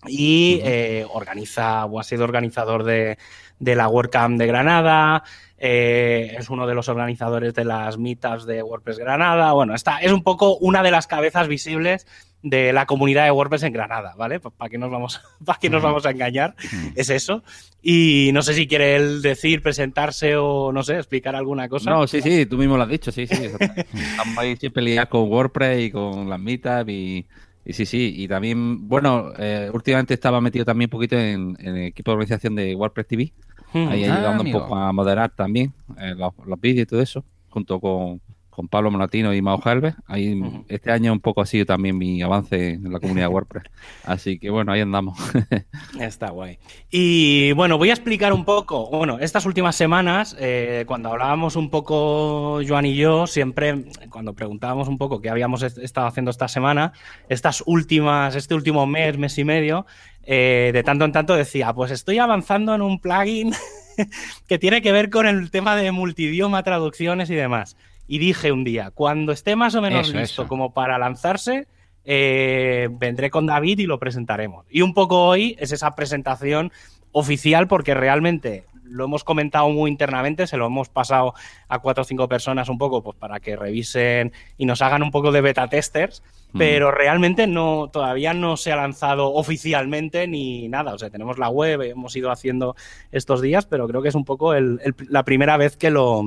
y eh, organiza o ha sido organizador de, de la WordCamp de Granada, eh, es uno de los organizadores de las meetups de WordPress Granada. Bueno, está, es un poco una de las cabezas visibles de la comunidad de WordPress en Granada, ¿vale? ¿Para qué nos vamos, para qué nos vamos a engañar? Es eso. Y no sé si quiere él decir, presentarse o, no sé, explicar alguna cosa. No, sí, sí, tú mismo lo has dicho, sí, sí. Estamos ahí siempre liados con WordPress y con las meetups y... sí, sí, y también, bueno, eh, últimamente estaba metido también un poquito en, el equipo de organización de WordPress TV, ahí ah, ayudando un poco a moderar también eh, los, los vídeos y todo eso, junto con, con Pablo Monatino y Mao Helves. Ahí este año un poco ha sido también mi avance en la comunidad WordPress. Así que bueno, ahí andamos. Está guay. Y bueno, voy a explicar un poco. Bueno, estas últimas semanas, eh, cuando hablábamos un poco Joan y yo, siempre cuando preguntábamos un poco qué habíamos estado haciendo esta semana, estas últimas, este último mes, mes y medio, eh, de tanto en tanto decía, pues estoy avanzando en un plugin que tiene que ver con el tema de multidioma, traducciones y demás y dije un día, cuando esté más o menos listo como para lanzarse, eh, vendré con David y lo presentaremos. Y un poco hoy es esa presentación oficial porque realmente lo hemos comentado muy internamente, se lo hemos pasado a cuatro o cinco personas un poco pues para que revisen y nos hagan un poco de beta testers, mm. pero realmente no todavía no se ha lanzado oficialmente ni nada, o sea, tenemos la web, hemos ido haciendo estos días, pero creo que es un poco la primera vez que lo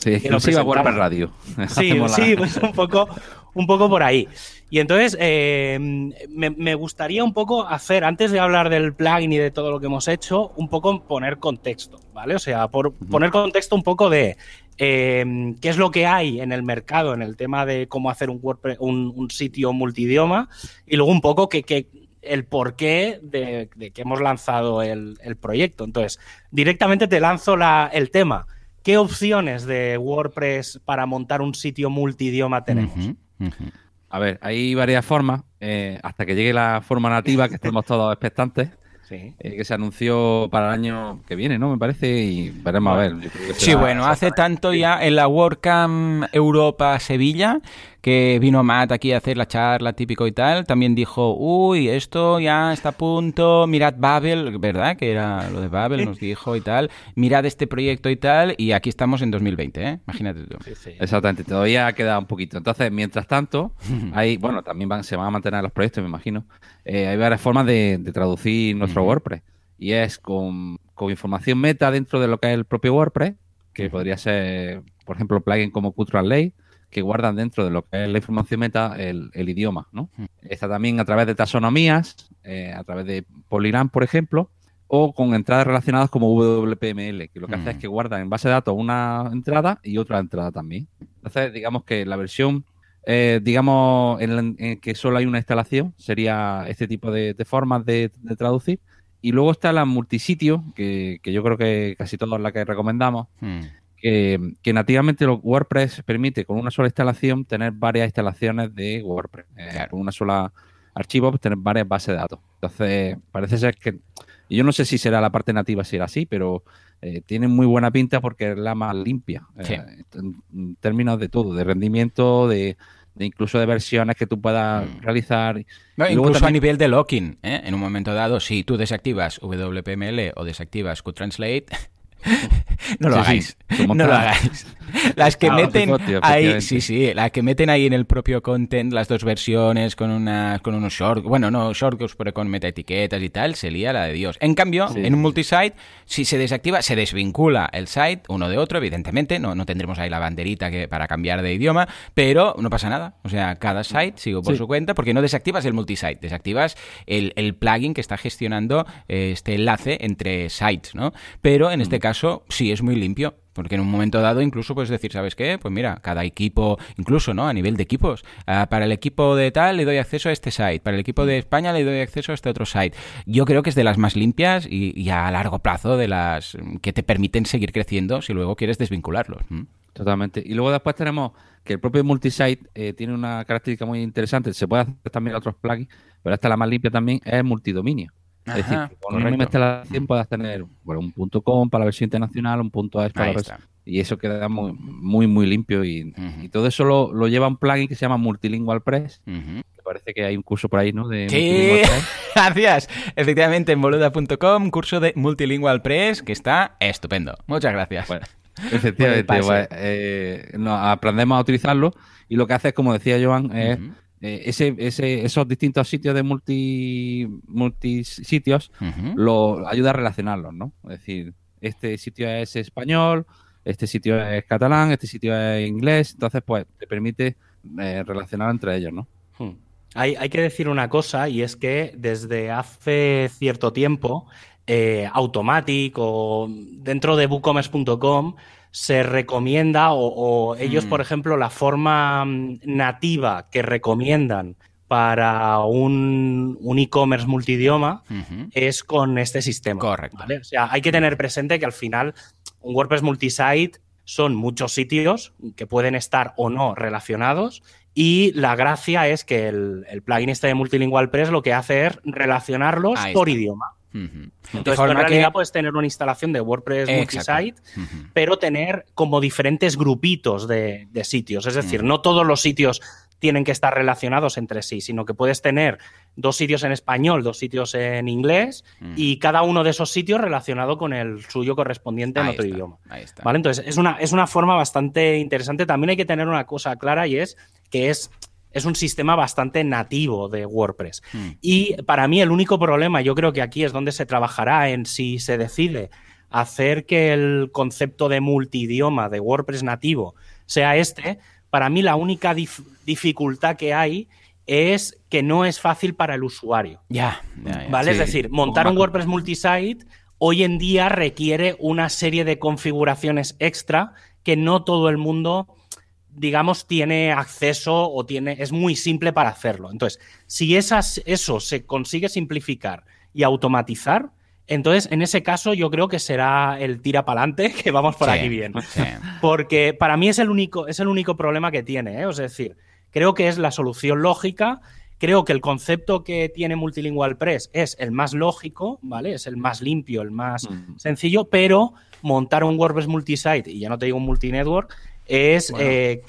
Sí, exclusiva WordPress Radio. Sí, sí, pues un poco, un poco por ahí. Y entonces eh, me, gustaría un poco hacer, antes de hablar del plugin y de todo lo que hemos hecho, un poco poner contexto, ¿vale? O sea, por, poner contexto un poco de eh, qué es lo que hay en el mercado en el tema de cómo hacer un, WordPress, un, sitio multidioma y luego un poco que, el porqué de, de, que hemos lanzado el, el, proyecto. Entonces, directamente te lanzo la, el tema. ¿Qué opciones de WordPress para montar un sitio multidioma tenemos? A ver, hay varias formas. Eh, hasta que llegue la forma nativa, que estemos todos expectantes. Eh, que se anunció para el año que viene, ¿no? Me parece, y veremos a ver. sí, bueno, hace tanto ya en la WordCamp Europa Sevilla que vino Matt aquí a hacer la charla típico y tal, también dijo, uy, esto ya está a punto, mirad Babel, ¿verdad? Que era lo de Babel, nos dijo y tal, mirad este proyecto y tal, y aquí estamos en 2020, ¿eh? Imagínate tú. Exactamente, todavía queda un poquito. Entonces, mientras tanto, hay, bueno, también van, se van a mantener los proyectos, me imagino. Eh, hay varias formas de, traducir nuestro WordPress. Y es con, información meta dentro de lo que es el propio WordPress, que podría ser, por ejemplo, plugin como Qtranslate, que guardan dentro de lo que es la información meta el, idioma, ¿no? Mm. Está también a través de taxonomías, eh, a través de Polygram, por ejemplo, o con entradas relacionadas como WPML, que lo que hace es mm. que guarda en base de datos una entrada y otra entrada también. Entonces, digamos que la versión, eh, digamos, en, que solo hay una instalación, sería este tipo de, formas de, traducir. Y luego está la multisitio, que, yo creo que casi todas las que recomendamos, mm que, nativamente WordPress permite con una sola instalación tener varias instalaciones de WordPress. Eh, con una sola archivo pues, tener varias bases de datos. Entonces, parece ser que... yo no sé si será la parte nativa si era así, pero eh, tiene muy buena pinta porque es la más limpia. Eh, en, términos de todo, de rendimiento, de, incluso de versiones que tú puedas mm. realizar. incluso a nivel de locking, en un momento dado, si tú desactivas WPML o desactivas QTranslate, no lo hagáis. no lo hagáis. Las que meten ahí, sí, sí, las que meten ahí en el propio content, las dos versiones con una, con unos short, bueno, no shortcuts, pero con meta etiquetas y tal, se lía la de Dios. En cambio, en un multisite, si se desactiva, se desvincula el site uno de otro, evidentemente, no, no tendremos ahí la banderita que, para cambiar de idioma, pero no pasa nada. O sea, cada site sigo por su cuenta, porque no desactivas el multisite, desactivas el, el plugin que está gestionando este enlace entre sites, ¿no? Pero en este caso caso sí es muy limpio. Porque en un momento dado incluso puedes decir, ¿sabes qué? Pues mira, cada equipo, incluso, ¿no? A nivel de equipos. Ah, para el equipo de tal le doy acceso a este site. Para el equipo de España le doy acceso a este otro site. Yo creo que es de las más limpias y, a largo plazo de las que te permiten seguir creciendo si luego quieres desvincularlos. Totalmente. Y luego después tenemos que el propio multisite eh, tiene una característica muy interesante. Se puede hacer también otros plugins, pero esta la más limpia también es multidominio. Es decir, con una misma instalación puedas tener bueno, un punto .com para la versión internacional, un punto .es para la versión... Y eso queda muy, muy, muy limpio. Y, todo eso lo, lo, lleva un plugin que se llama Multilingual Press, parece que hay un curso por ahí, ¿no? De sí, gracias. Efectivamente, en boluda.com, curso de Multilingual Press, que está estupendo. Muchas gracias. efectivamente, eh, aprendemos a utilizarlo y lo que hace es, como decía Joan, es eh, ese, ese, esos distintos sitios de multi, multisitios lo ayuda a relacionarlos, ¿no? Es decir, este sitio es español, este sitio es catalán, este sitio es inglés, entonces pues te permite eh, relacionar entre ellos, ¿no? Hmm. Hay, que decir una cosa y es que desde hace cierto tiempo eh, Automatic o dentro de bookcommerce.com se recomienda o, ellos, por mm. ejemplo, la forma mm, nativa que recomiendan para un, e-commerce multidioma es con este sistema. Correcto. O sea, hay que tener presente que al final un WordPress multisite son muchos sitios que pueden estar o no relacionados y la gracia es que el, plugin este de Multilingual Press lo que hace es relacionarlos por idioma. Entonces, en realidad puedes tener una instalación de WordPress multisite, pero tener como diferentes grupitos de, sitios. Es decir, no todos los sitios tienen que estar relacionados entre sí, sino que puedes tener dos sitios en español, dos sitios en inglés y cada uno de esos sitios relacionado con el suyo correspondiente en otro idioma. ¿Vale? Entonces, es una, es una forma bastante interesante. También hay que tener una cosa clara y es que es, es un sistema bastante nativo de WordPress. Hmm. Y para mí el único problema, yo creo que aquí es donde se trabajará en si se decide hacer que el concepto de multidioma de WordPress nativo sea este, para mí la única dificultad que hay es que no es fácil para el usuario. Ya, ¿Vale? Es decir, montar un WordPress multisite hoy en día requiere una serie de configuraciones extra que no todo el mundo digamos, tiene acceso o tiene, es muy simple para hacerlo. Entonces, si esas, eso se consigue simplificar y automatizar, entonces en ese caso yo creo que será el tira para adelante que vamos por aquí bien. Porque para mí es el único, es el único problema que tiene, ¿eh? es decir, creo que es la solución lógica. Creo que el concepto que tiene Multilingual Press es el más lógico, ¿vale? Es el más limpio, el más mm. sencillo, pero montar un WordPress multisite, y ya no te digo un multinetwork, es eh,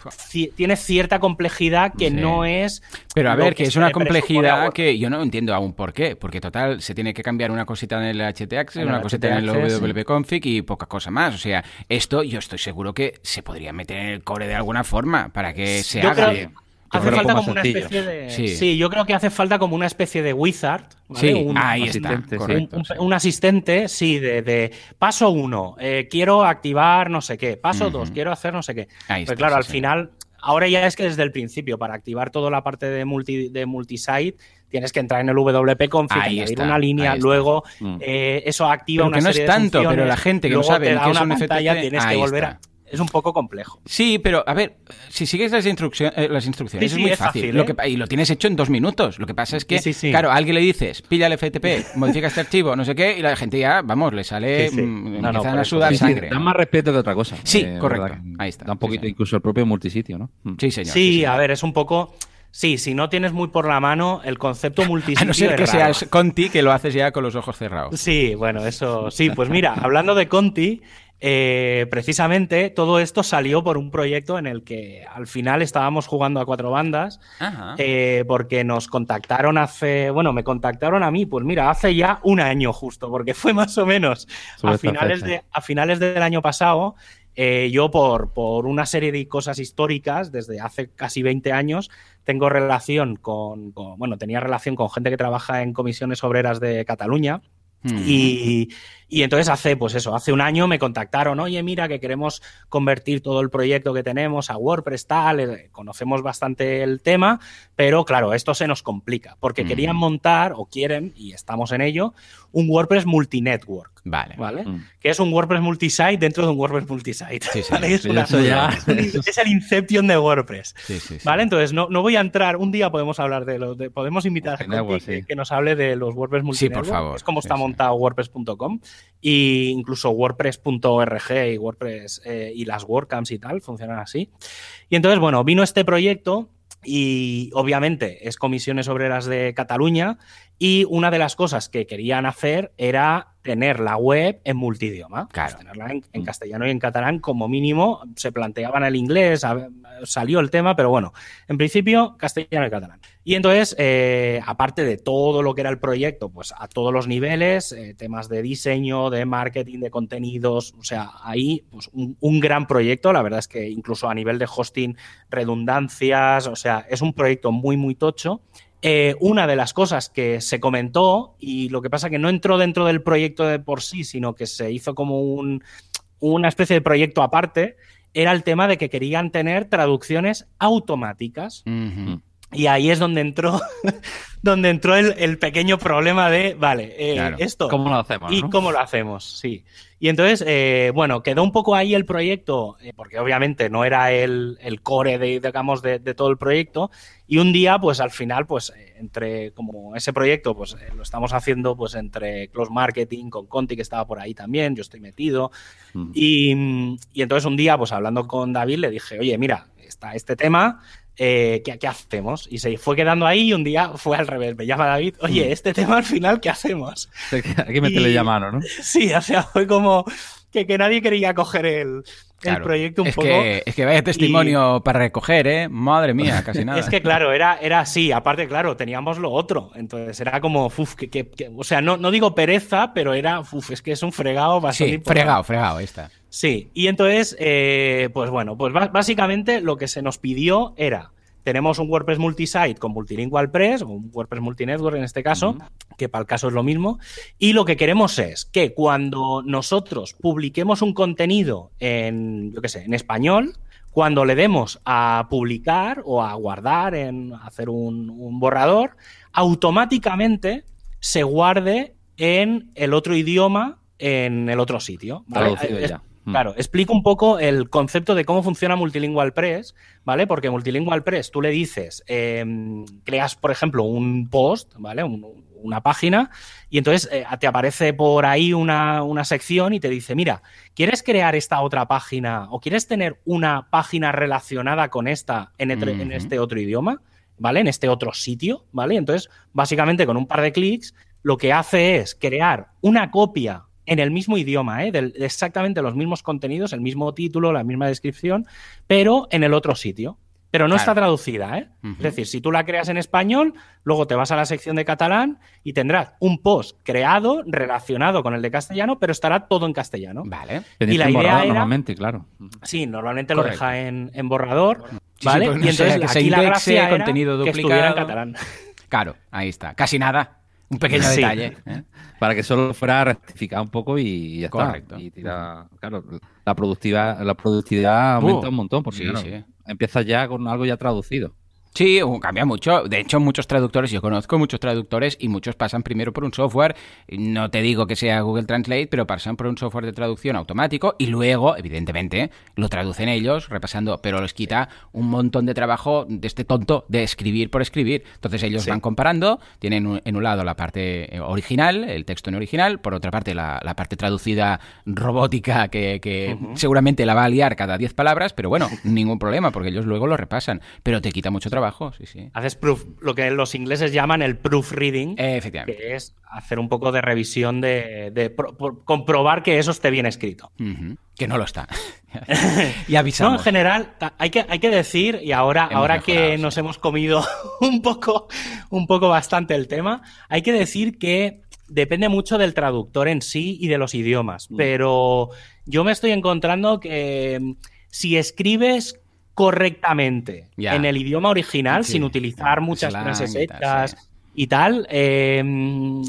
tiene cierta complejidad que no es. Pero a ver, que, es una complejidad que yo no entiendo aún por qué. Porque total, se tiene que cambiar una cosita en el HT una cosita en el WP Config y poca cosa más. O sea, esto yo estoy seguro que se podría meter en el core de alguna forma para que se haga. Hace falta como una especie de. Sí. yo creo que hace falta como una especie de wizard. Sí, un, ahí asistente, está. un, asistente, sí, de, paso uno, eh, quiero activar no sé qué. Paso dos, quiero hacer no sé qué. Ahí pues claro, al final, ahora ya es que desde el principio, para activar toda la parte de, multi, de multisite, tienes que entrar en el WP config, añadir una línea, luego mm. eh, eso activa una que no es tanto, pero la gente que no sabe que es un pantalla, tienes que volver a es un poco complejo. Sí, pero a ver, si sigues las, instrucciones, eh, las instrucciones es muy fácil. ¿eh? que, y lo tienes hecho en dos minutos. Lo que pasa es que, claro, a alguien le dices, pilla el FTP, modifica este archivo, no sé qué, y la gente ya, vamos, le sale, mm, empiezan a sudar sangre. Da más respeto de otra cosa. Sí, eh, correcto. Ahí está. Da un poquito incluso el propio multisitio, ¿no? Mm. Sí, señor. Sí, a ver, es un poco... Sí, si no tienes muy por la mano el concepto multisitio. A no ser que seas Conti, que lo haces ya con los ojos cerrados. Sí, bueno, eso sí. Pues mira, hablando de Conti, eh, precisamente todo esto salió por un proyecto en el que al final estábamos jugando a cuatro bandas, eh, porque nos contactaron hace, bueno, me contactaron a mí, pues mira, hace ya un año justo, porque fue más o menos a finales, de, a finales del año pasado. Eh, yo por, por una serie de cosas históricas, desde hace casi 20 años, tengo relación con, bueno, tenía relación con gente que trabaja en comisiones obreras de Cataluña. Hmm. Y, y entonces hace, pues eso, hace un año me contactaron, oye, mira, que queremos convertir todo el proyecto que tenemos a WordPress, tal, eh, conocemos bastante el tema, pero claro, esto se nos complica, porque querían mm. montar, o quieren, y estamos en ello, un WordPress multinetwork. Vale. ¿Vale? Mm. Que es un WordPress multisite dentro de un WordPress multisite. Sí, sí, Es, el Inception de WordPress. ¿Vale? Entonces, no, no voy a entrar, un día podemos hablar de lo, de, podemos invitar a gente que, nos hable de los WordPress multinetwork. Sí, por favor. Es como está montado WordPress.com y incluso WordPress.org y WordPress eh, y las WordCamps y tal funcionan así. Y entonces, bueno, vino este proyecto y obviamente es comisiones obreras de Cataluña y una de las cosas que querían hacer era tener la web en multidioma. Claro. tenerla en, en, castellano y en catalán como mínimo. Se planteaban el inglés, salió el tema, pero bueno, en principio castellano y catalán. Y entonces, eh, aparte de todo lo que era el proyecto, pues a todos los niveles, eh, temas de diseño, de marketing, de contenidos, o sea, ahí pues un, un gran proyecto. La verdad es que incluso a nivel de hosting, redundancias, o sea, es un proyecto muy, muy tocho. Eh, una de las cosas que se comentó, y lo que pasa que no entró dentro del proyecto de por sí, sino que se hizo como un, una especie de proyecto aparte, era el tema de que querían tener traducciones automáticas. Y ahí es donde entró, donde entró el, el, pequeño problema de, vale, eh, claro. esto. ¿Cómo lo hacemos? ¿Y no? cómo lo hacemos? Sí. Y entonces, eh, bueno, quedó un poco ahí el proyecto, eh, porque obviamente no era el, el core, de, digamos, de, de, todo el proyecto. Y un día, pues al final, pues entre, como ese proyecto, pues eh, lo estamos haciendo, pues entre Close Marketing, con Conti, que estaba por ahí también, yo estoy metido. Mm. Y, y entonces un día, pues hablando con David, le dije, oye, mira, está este tema, eh, ¿qué, ¿qué, hacemos? Y se fue quedando ahí y un día fue al revés. Me llama David, oye, Mm. este tema al final, ¿qué hacemos? Que meterle Y- ya mano, ¿no? Sí, o sea, fue como que, que nadie quería coger el, proyecto un es poco. Que, es que vaya testimonio para recoger, ¿eh? Madre mía, casi nada. Es que claro, era, era así. Aparte, claro, teníamos lo otro. Entonces era como, uf, que, que- que- o sea, no, no digo pereza, pero era, uf, es que es un fregado bastante Sí, fregado, fregado, ahí está. Sí, y entonces, eh, pues bueno, pues básicamente lo que se nos pidió era, tenemos un WordPress multisite con Multilingual Press, o un WordPress multinetwork en este caso, que para el caso es lo mismo, y lo que queremos es que cuando nosotros publiquemos un contenido en, yo qué sé, en español, cuando le demos a publicar o a guardar, en hacer un, un borrador, automáticamente se guarde en el otro idioma, en el otro sitio. ¿vale? Traducido ya. Mm. Claro, explico un poco el concepto de cómo funciona Multilingual Press, ¿vale? Porque Multilingual Press, tú le dices, eh, creas, por ejemplo, un post, ¿vale? Un- una página, y entonces eh, te aparece por ahí una, una sección y te dice, mira, ¿quieres crear esta otra página o quieres tener una página relacionada con esta en, etre- en este otro idioma, ¿vale? En este otro sitio, ¿vale? Entonces, básicamente con un par de clics, lo que hace es crear una copia en el mismo idioma, ¿eh? Del- de exactamente los mismos contenidos, el mismo título, la misma descripción, pero en el otro sitio. Pero no Claro. está traducida, ¿eh? Es decir, si tú la creas en español, luego te vas a la sección de catalán y tendrás un post creado relacionado con el de castellano, pero estará todo en castellano. Vale. Tenéis y la idea era- normalmente, claro. Sí, normalmente Correcto. lo deja en, en borrador, Sí, ¿vale? sí, pues no y entonces sea que se aquí la gracia era contenido que estuviera en duplicado. catalán. Claro, ahí está. Casi nada. Un pequeño Sí. detalle. ¿eh? Para que solo fuera rectificado un poco y ya está. Correcto. Y tira, claro, la productividad, la productividad aumenta Uh, un montón porque sí, claro, sí. empiezas ya con algo ya traducido. Sí, cambia mucho. De hecho, muchos traductores, yo conozco muchos traductores y muchos pasan primero por un software, no te digo que sea Google Translate, pero pasan por un software de traducción automático y luego, evidentemente, lo traducen ellos repasando, pero les quita un montón de trabajo de este tonto de escribir por escribir. Entonces ellos Sí. van comparando, tienen en un lado la parte eh, original, el texto en original, por otra parte la, la parte traducida robótica que, seguramente la va a liar cada 10 palabras, pero bueno, ningún problema porque ellos luego lo repasan, pero te quita mucho trabajo, sí, sí. Haces proof, lo que los ingleses llaman el proofreading, Eh, efectivamente. que es hacer un poco de revisión de, de pro- por- comprobar que eso esté bien escrito. Que no lo está. y No, avisamos. en general, hay que, hay que decir, y ahora, Hemos ahora mejorado, que sí. nos hemos comido un poco, un poco bastante el tema, hay que decir que depende mucho del traductor en sí y de los idiomas. Mm. Pero yo me estoy encontrando que mm, si escribes correctamente en el idioma original, Sí, sin utilizar muchas slang frases y tal, hechas sí. y tal, eh,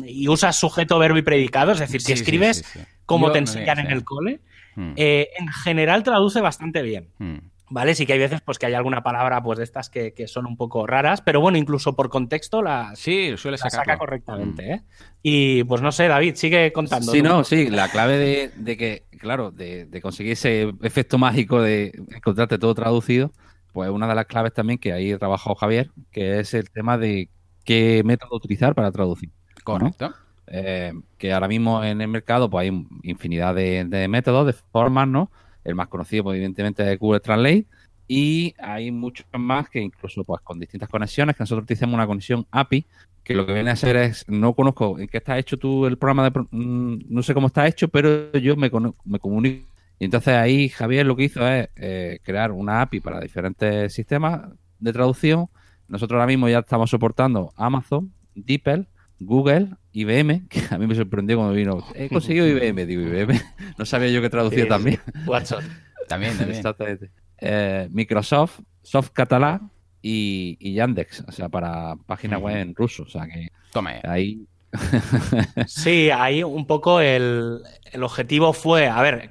y usas sujeto, verbo y predicado, es decir, si Sí, escribes como Yo te enseñan en el cole, Mm, eh, en general traduce bastante bien. mm. ¿Vale? Sí que hay veces pues, que hay alguna palabra pues, de estas que, que son un poco raras, pero bueno, incluso por contexto las, Sí, suele saca correctamente. ¿eh? Y pues no sé, David, sigue contando. Sí, tú. no, sí, la clave de, de que, claro, de, de conseguir ese efecto mágico de encontrarte todo traducido, pues una de las claves también que ahí ha trabajado Javier, que es el tema de qué método utilizar para traducir. Correcto. Eh, que ahora mismo en el mercado pues hay infinidad de, de métodos, de formas, ¿no? El más conocido, pues, evidentemente, es Google Translate, y hay muchos más que incluso pues con distintas conexiones, que nosotros utilizamos una conexión API, que lo que viene a hacer es, no conozco en qué está hecho tú el programa, de, mm, no sé cómo está hecho, pero yo me, me comunico. Y entonces ahí Javier lo que hizo es eh, crear una API para diferentes sistemas de traducción. Nosotros ahora mismo ya estamos soportando Amazon, DeepL, Google, IBM, que a mí me sorprendió cuando vino. He conseguido IBM, digo IBM. No sabía yo que traducía también. WhatsApp. también, también. Exactamente. Eh, Microsoft, Soft Catalá y, Yandex, o sea, para página web en ruso. O sea que Tome. ahí. sí, ahí un poco el, el objetivo fue, a ver,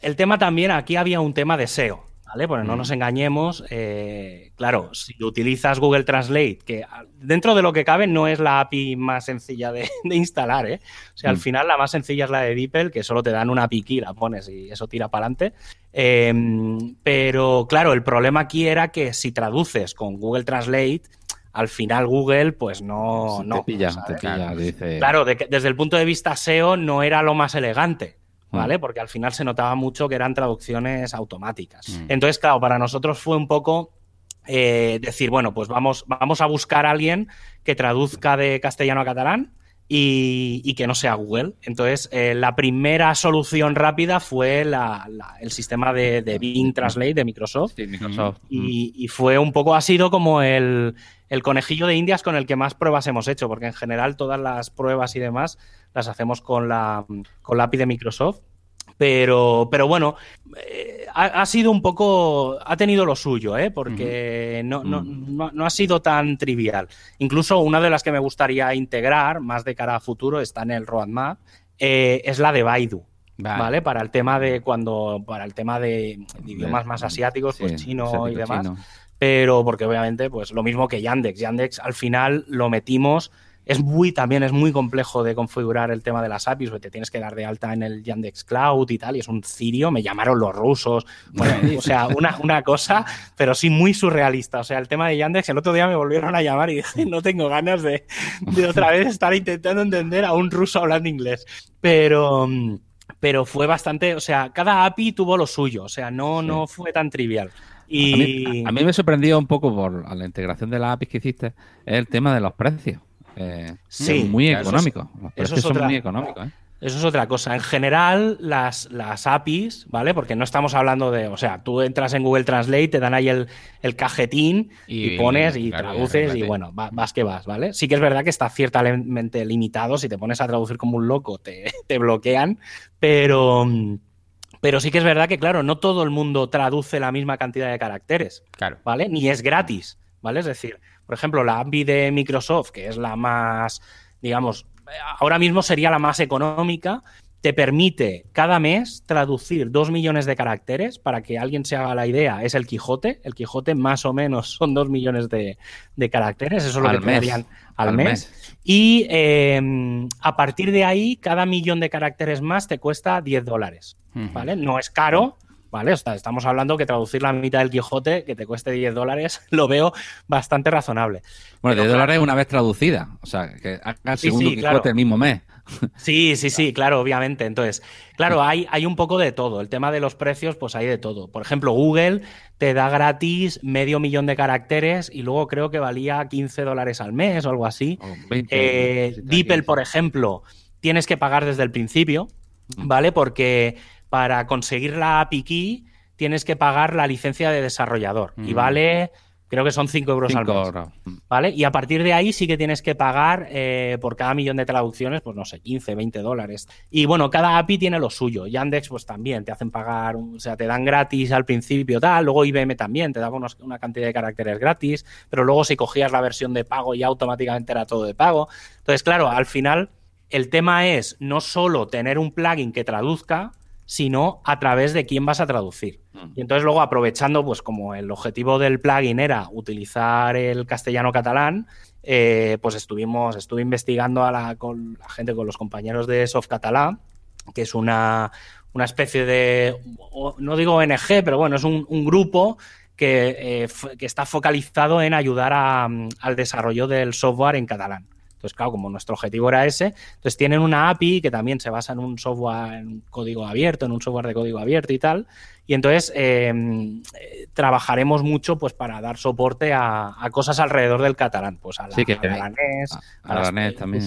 el tema también, aquí había un tema de SEO. ¿Vale? No nos engañemos. Eh, claro, si utilizas Google Translate, que dentro de lo que cabe no es la API más sencilla de, instalar, ¿eh? O sea, al final la más sencilla es la de DeepL, que solo te dan una API key, la pones y eso tira para adelante. Em, pero claro, el problema aquí era que si traduces con Google Translate, al final Google, pues no. Te no pilla, te pilla, dice... Claro, desde el punto de vista SEO no era lo más elegante. ¿Vale? Porque al final se notaba mucho que eran traducciones automáticas. Mm. Entonces, claro, para nosotros fue un poco eh, decir, bueno, pues vamos, vamos a buscar a alguien que traduzca de castellano a catalán. Y, que no sea Google. Entonces, eh, la primera solución rápida fue el sistema de, Bing Translate de Microsoft. Sí, Microsoft. Y, fue un poco, ha sido como el, el, conejillo de Indias con el que más pruebas hemos hecho, porque en general todas las pruebas y demás las hacemos con la, con la API de Microsoft. Pero, pero bueno, eh, ha, sido un poco, ha tenido lo suyo, ¿eh? porque no, no, no, ha sido tan trivial. Incluso una de las que me gustaría integrar, más de cara a futuro, está en el roadmap, eh, es la de Baidu. Vale. Para el tema de cuando, para el tema de, idiomas más asiáticos, pues chino y demás. Pero porque obviamente, pues lo mismo que Yandex. Yandex al final lo metimos es muy, también es muy complejo de configurar el tema de las APIs, porque te tienes que dar de alta en el Yandex Cloud y tal, y es un cirio, me llamaron los rusos, bueno, o sea, una, una cosa, pero sí muy surrealista. O sea, el tema de Yandex, el otro día me volvieron a llamar y dije, no tengo ganas de, de otra vez estar intentando entender a un ruso hablando inglés. Pero pero fue bastante, o sea, cada API tuvo lo suyo, o sea, no, no fue tan trivial. Y... A, mí, me sorprendió un poco por la integración de las APIs que hiciste, el tema de los precios. Eh, sí, muy económico. Eso es otra, muy económicos. ¿eh? Eso es otra cosa. En general, las, las APIs, ¿vale? Porque no estamos hablando de. O sea, tú entras en Google Translate, te dan ahí el, el cajetín y, pones y, traduces y, bueno, vas que vas, ¿vale? Sí que es verdad que está ciertamente limitado. Si te pones a traducir como un loco, te, te bloquean. Pero. Pero sí que es verdad que, claro, no todo el mundo traduce la misma cantidad de caracteres. Claro. ¿Vale? Ni es gratis. ¿Vale? Es decir, por ejemplo, la API de Microsoft, que es la más, digamos, ahora mismo sería la más económica, te permite cada mes traducir dos millones de caracteres para que alguien se haga la idea. Es el Quijote. El Quijote más o menos son dos millones de, caracteres. Eso es lo que te al, al mes. Y em, a partir de ahí, cada millón de caracteres más te cuesta 10 dólares. ¿Vale? No es caro, ¿vale? estamos hablando que traducir la mitad del Quijote, que te cueste 10 dólares, lo veo bastante razonable. Bueno, 10 dólares una vez traducida, o sea, que haga el segundo Quijote el mismo mes. Sí, sí, sí, claro, obviamente. Entonces, claro, hay, hay un poco de todo. El tema de los precios, pues hay de todo. Por ejemplo, Google te da gratis medio millón de caracteres y luego creo que valía 15 dólares al mes o algo así. eh, DeepL, por ejemplo, tienes que pagar desde el principio. ¿vale? Porque para conseguir la API key tienes que pagar la licencia de desarrollador y vale, creo que son 5 euros al mes. ¿Vale? Y a partir de ahí sí que tienes que pagar eh, por cada millón de traducciones, pues no sé, 15, 20 dólares. Y bueno, cada API tiene lo suyo. Yandex, pues también te hacen pagar, o sea, te dan gratis al principio, tal. Luego IBM también te daba una cantidad de caracteres gratis, pero luego si cogías la versión de pago ya automáticamente era todo de pago. Entonces, claro, al final el tema es no solo tener un plugin que traduzca, sino a través de quién vas a traducir. Mm. Y entonces luego aprovechando, pues como el objetivo del plugin era utilizar el castellano-catalán, eh, pues estuvimos, estuve investigando a la, con la gente, con los compañeros de Soft Catalá, que es una, especie de, no digo ONG, pero bueno, es un, grupo que, eh, que, está focalizado en ayudar al desarrollo del software en catalán. Entonces, claro, como nuestro objetivo era ese, entonces tienen una API que también se basa en un software, en código abierto, en un software de código abierto y tal. Y entonces em, eh, trabajaremos mucho pues para dar soporte a, cosas alrededor del catalán, pues a la, sí, que, aranés, también.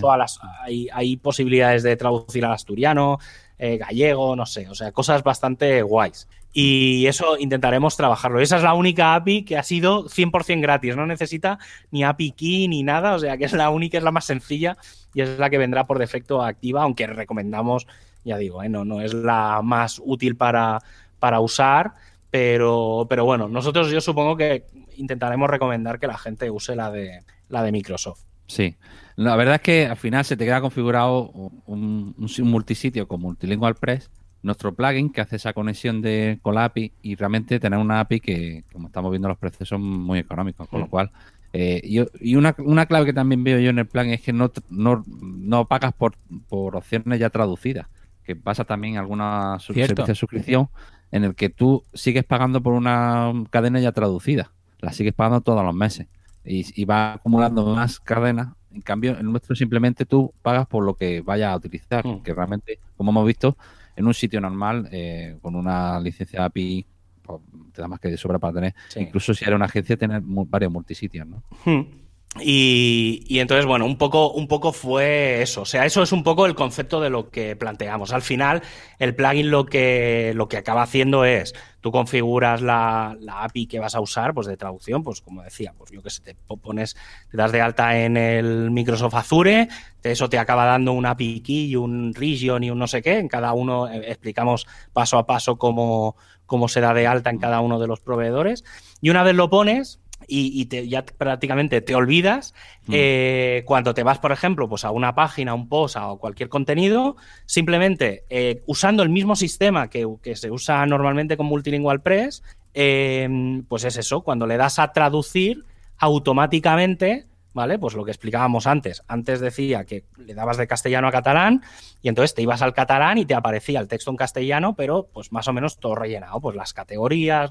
hay, hay, posibilidades de traducir al asturiano, eh, gallego, no sé, o sea, cosas bastante guays. Y eso intentaremos trabajarlo. Esa es la única API que ha sido 100% gratis. No necesita ni API key ni nada. O sea que es la única, es la más sencilla y es la que vendrá por defecto activa, aunque recomendamos, ya digo, ¿eh? no, no es la más útil para, para usar. Pero, pero bueno, nosotros yo supongo que intentaremos recomendar que la gente use la de, la de Microsoft. Sí, la verdad es que al final se te queda configurado un, un multisitio con Multilingual Press nuestro plugin que hace esa conexión de, con la API y realmente tener una API que, como estamos viendo, los precios son muy económicos, con lo cual... Eh, y, una, clave que también veo yo en el plugin es que no, no, pagas por, por opciones ya traducidas, que pasa también alguna servicio de suscripción en el que tú sigues pagando por una cadena ya traducida, la sigues pagando todos los meses y, y va acumulando más cadenas en cambio, en nuestro simplemente tú pagas por lo que vayas a utilizar, mm. que realmente, como hemos visto, en un sitio normal, eh, con una licencia API, pues, te da más que de sobra para tener, incluso si era una agencia, tener varios multisitios, ¿no? Hmm. Y, entonces, bueno, un poco, un poco fue eso. O sea, eso es un poco el concepto de lo que planteamos. Al final, el plugin lo que, lo que acaba haciendo es, tú configuras la, API que vas a usar, pues de traducción, pues como decía, pues yo que sé, te pones, te das de alta en el Microsoft Azure, eso te acaba dando un API key y un region y un no sé qué. En cada uno eh, explicamos paso a paso cómo, cómo se da de alta en cada uno de los proveedores. Y una vez lo pones, y, te, ya prácticamente te olvidas. Mm. Eh, cuando te vas, por ejemplo, pues a una página, un post o cualquier contenido, simplemente eh, usando el mismo sistema que, se usa normalmente con Multilingual Press, em, pues es eso, cuando le das a traducir, automáticamente ¿vale? Pues lo que explicábamos antes. Antes decía que le dabas de castellano a catalán y entonces te ibas al catalán y te aparecía el texto en castellano, pero pues más o menos todo rellenado, pues las categorías,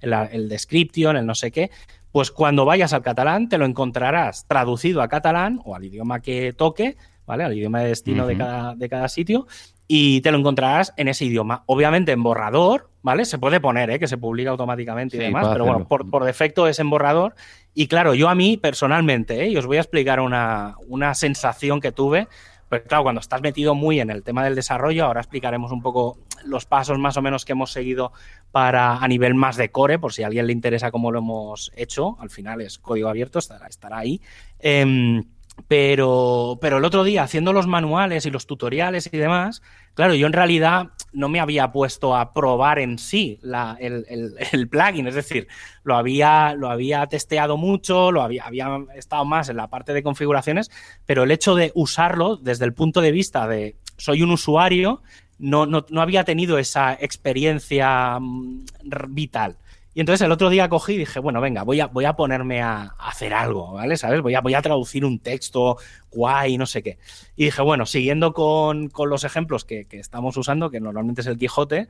el, el description, el no sé qué pues cuando vayas al catalán te lo encontrarás traducido a catalán o al idioma que toque, ¿vale? Al idioma de destino de, cada, de cada sitio y te lo encontrarás en ese idioma. Obviamente en borrador, ¿vale? Se puede poner, ¿eh? Que se publica automáticamente y demás, pero bueno, por, defecto es en borrador. Y claro, yo a mí personalmente, ¿eh? y os voy a explicar una, una sensación que tuve pues claro, cuando estás metido muy en el tema del desarrollo, ahora explicaremos un poco los pasos más o menos que hemos seguido para a nivel más de core, por si a alguien le interesa cómo lo hemos hecho. Al final es código abierto, estará, estará ahí. Em, pero, pero el otro día, haciendo los manuales y los tutoriales y demás, claro, yo en realidad no me había puesto a probar en sí el, plugin, es decir, lo había, lo había testeado mucho, lo había, había estado más en la parte de configuraciones, pero el hecho de usarlo desde el punto de vista de soy un usuario, no, no, no había tenido esa experiencia mm, vital. Y entonces el otro día cogí y dije, bueno, venga, voy a, voy a ponerme a, hacer algo, ¿vale? ¿Sabes? Voy a, voy a traducir un texto guay, no sé qué. Y dije, bueno, siguiendo con, los ejemplos que, estamos usando, que normalmente es el Quijote,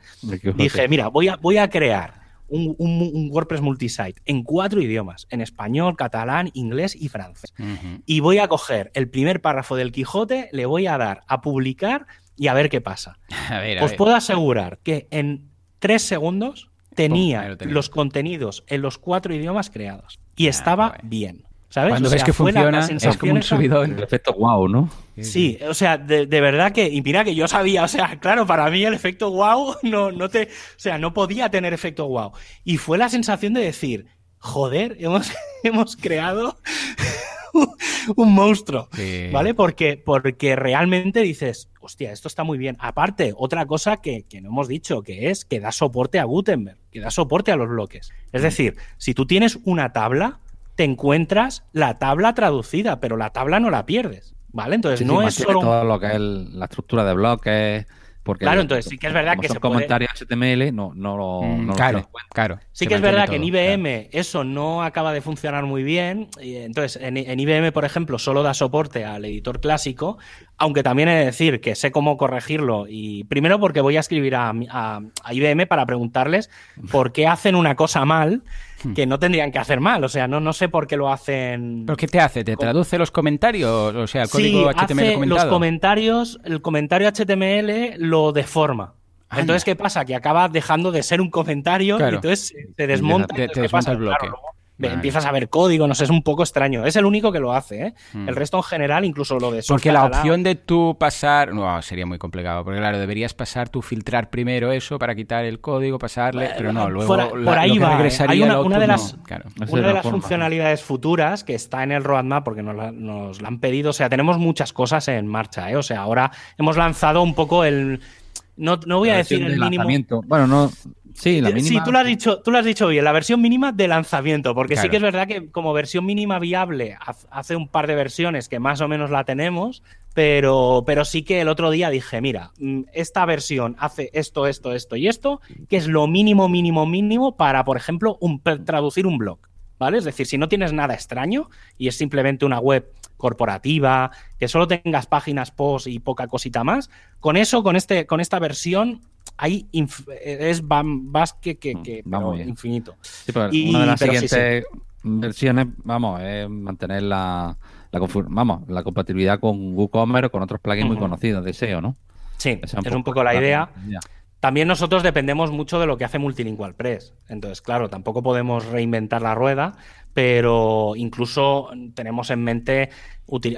dije, mira, voy a, voy a crear un, WordPress multisite en cuatro idiomas, en español, catalán, inglés y francés. Y voy a coger el primer párrafo del Quijote, le voy a dar a publicar y a ver qué pasa. Os puedo asegurar que en tres segundos tenía los contenidos en los cuatro idiomas creados y ah, estaba bien. ¿Sabes? Cuando ves que funciona, es como un subidón. El efecto wow, ¿no? Sí, o sea, de, verdad que, y mira que yo sabía, o sea, claro, para mí el efecto wow no, no te, o sea, no podía tener efecto wow. Y fue la sensación de decir, joder, hemos, hemos creado un monstruo, ¿vale? Porque, porque realmente dices, hostia, esto está muy bien. Aparte, otra cosa que, no hemos dicho, que es que da soporte a Gutenberg, que da soporte a los bloques. Es mm. decir, si tú tienes una tabla, te encuentras la tabla traducida, pero la tabla no la pierdes, ¿vale? Entonces no es solo... Todo lo que es la estructura de bloques claro, entonces sí que es verdad que son comentarios HTML no, no lo, mm, claro, claro. Sí que es verdad que en IBM eso no acaba de funcionar muy bien. Entonces, en, IBM, por ejemplo, solo da soporte al editor clásico, aunque también he de decir que sé cómo corregirlo y primero porque voy a escribir a, IBM para preguntarles por qué hacen una cosa mal. Que no tendrían que hacer mal. O sea, no, no sé por qué lo hacen. ¿Pero qué te hace? ¿Te traduce los comentarios? O sea, el código HTML hace Los comentarios, el comentario HTML lo deforma. Entonces, ¿qué pasa? Que acaba dejando de ser un comentario y entonces se desmonta. Te, desmonta el bloque empiezas a ver código, no sé, es un poco extraño. Es el único que lo hace, ¿eh? Hmm. El resto en general, incluso lo de Porque la opción de tú pasar, no, sería muy complicado, porque claro, deberías pasar tú filtrar primero eso para quitar el código, pasarle, pero no, luego por ahí va. Hay una, de las, una de las funcionalidades futuras que está en el roadmap porque nos la, nos la han pedido, o sea, tenemos muchas cosas en marcha, ¿eh? O sea, ahora hemos lanzado un poco el no, no voy a decir el mínimo. Bueno, no, Sí, la mínima. Sí, tú lo has dicho, tú lo has dicho bien, la versión mínima de lanzamiento, porque sí que es verdad que como versión mínima viable hace un par de versiones que más o menos la tenemos, pero, pero sí que el otro día dije, mira, mm, esta versión hace esto, esto, esto y esto, que es lo mínimo, mínimo, mínimo para, por ejemplo, traducir un blog. ¿Vale? Es decir, si no tienes nada extraño y es simplemente una web corporativa, que solo tengas páginas post y poca cosita más, con eso, con, este, con esta versión, hay es más que, que, mm, infinito. una de las siguientes versiones, vamos, es mantener la, vamos, la compatibilidad con WooCommerce o con otros plugins muy conocidos de SEO, ¿no? Sí, es un, poco, la idea. También nosotros dependemos mucho de lo que hace Multilingual Press. Entonces, claro, tampoco podemos reinventar la rueda, pero incluso tenemos en mente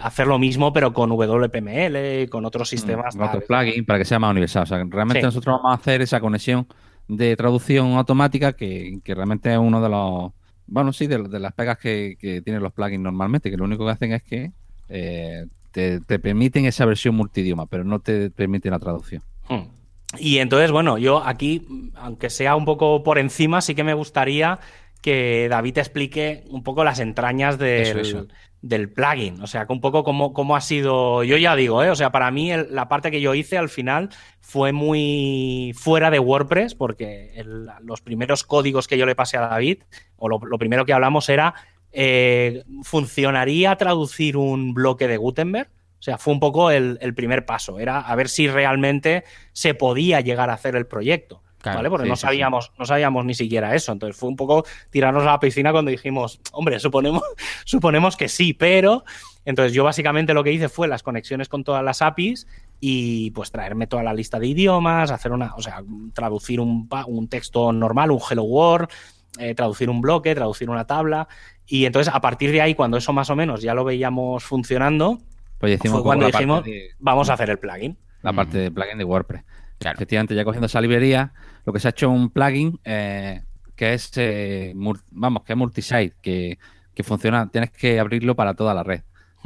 hacer lo mismo, pero con WPML y con otros mm, sistemas. otros plugins para que sea más universal. O sea, realmente nosotros vamos a hacer esa conexión de traducción automática que, realmente es uno de los. Bueno, sí, de, las pegas que, tienen los plugins normalmente, que lo único que hacen es que eh, te, permiten esa versión multidioma, pero no te permiten la traducción. Hmm. Y entonces, bueno, yo aquí, aunque sea un poco por encima, sí que me gustaría que David explique un poco las entrañas del, del plugin. O sea, un poco cómo, cómo, ha sido. Yo ya digo, ¿eh? o sea, para mí la parte que yo hice al final fue muy fuera de WordPress, porque los primeros códigos que yo le pasé a David, o lo, primero que hablamos era. Eh, ¿Funcionaría traducir un bloque de Gutenberg? O sea, fue un poco el, el primer paso. Era a ver si realmente se podía llegar a hacer el proyecto. ¿vale? Porque no sabíamos, no sabíamos ni siquiera eso. Entonces fue un poco tirarnos a la piscina cuando dijimos, hombre, suponemos, suponemos que sí, pero. Entonces yo básicamente lo que hice fue las conexiones con todas las APIs y pues traerme toda la lista de idiomas, hacer una, o sea, traducir un, un texto normal, un Hello World, eh, traducir un bloque, traducir una tabla. Y entonces a partir de ahí, cuando eso más o menos ya lo veíamos funcionando, pues fue cuando dijimos, vamos a hacer el plugin. La parte de plugin de WordPress. Efectivamente, ya cogiendo esa librería, lo que se ha hecho un plugin eh, que es, eh, vamos, que es multisite, que, que funciona, tienes que abrirlo para toda la red.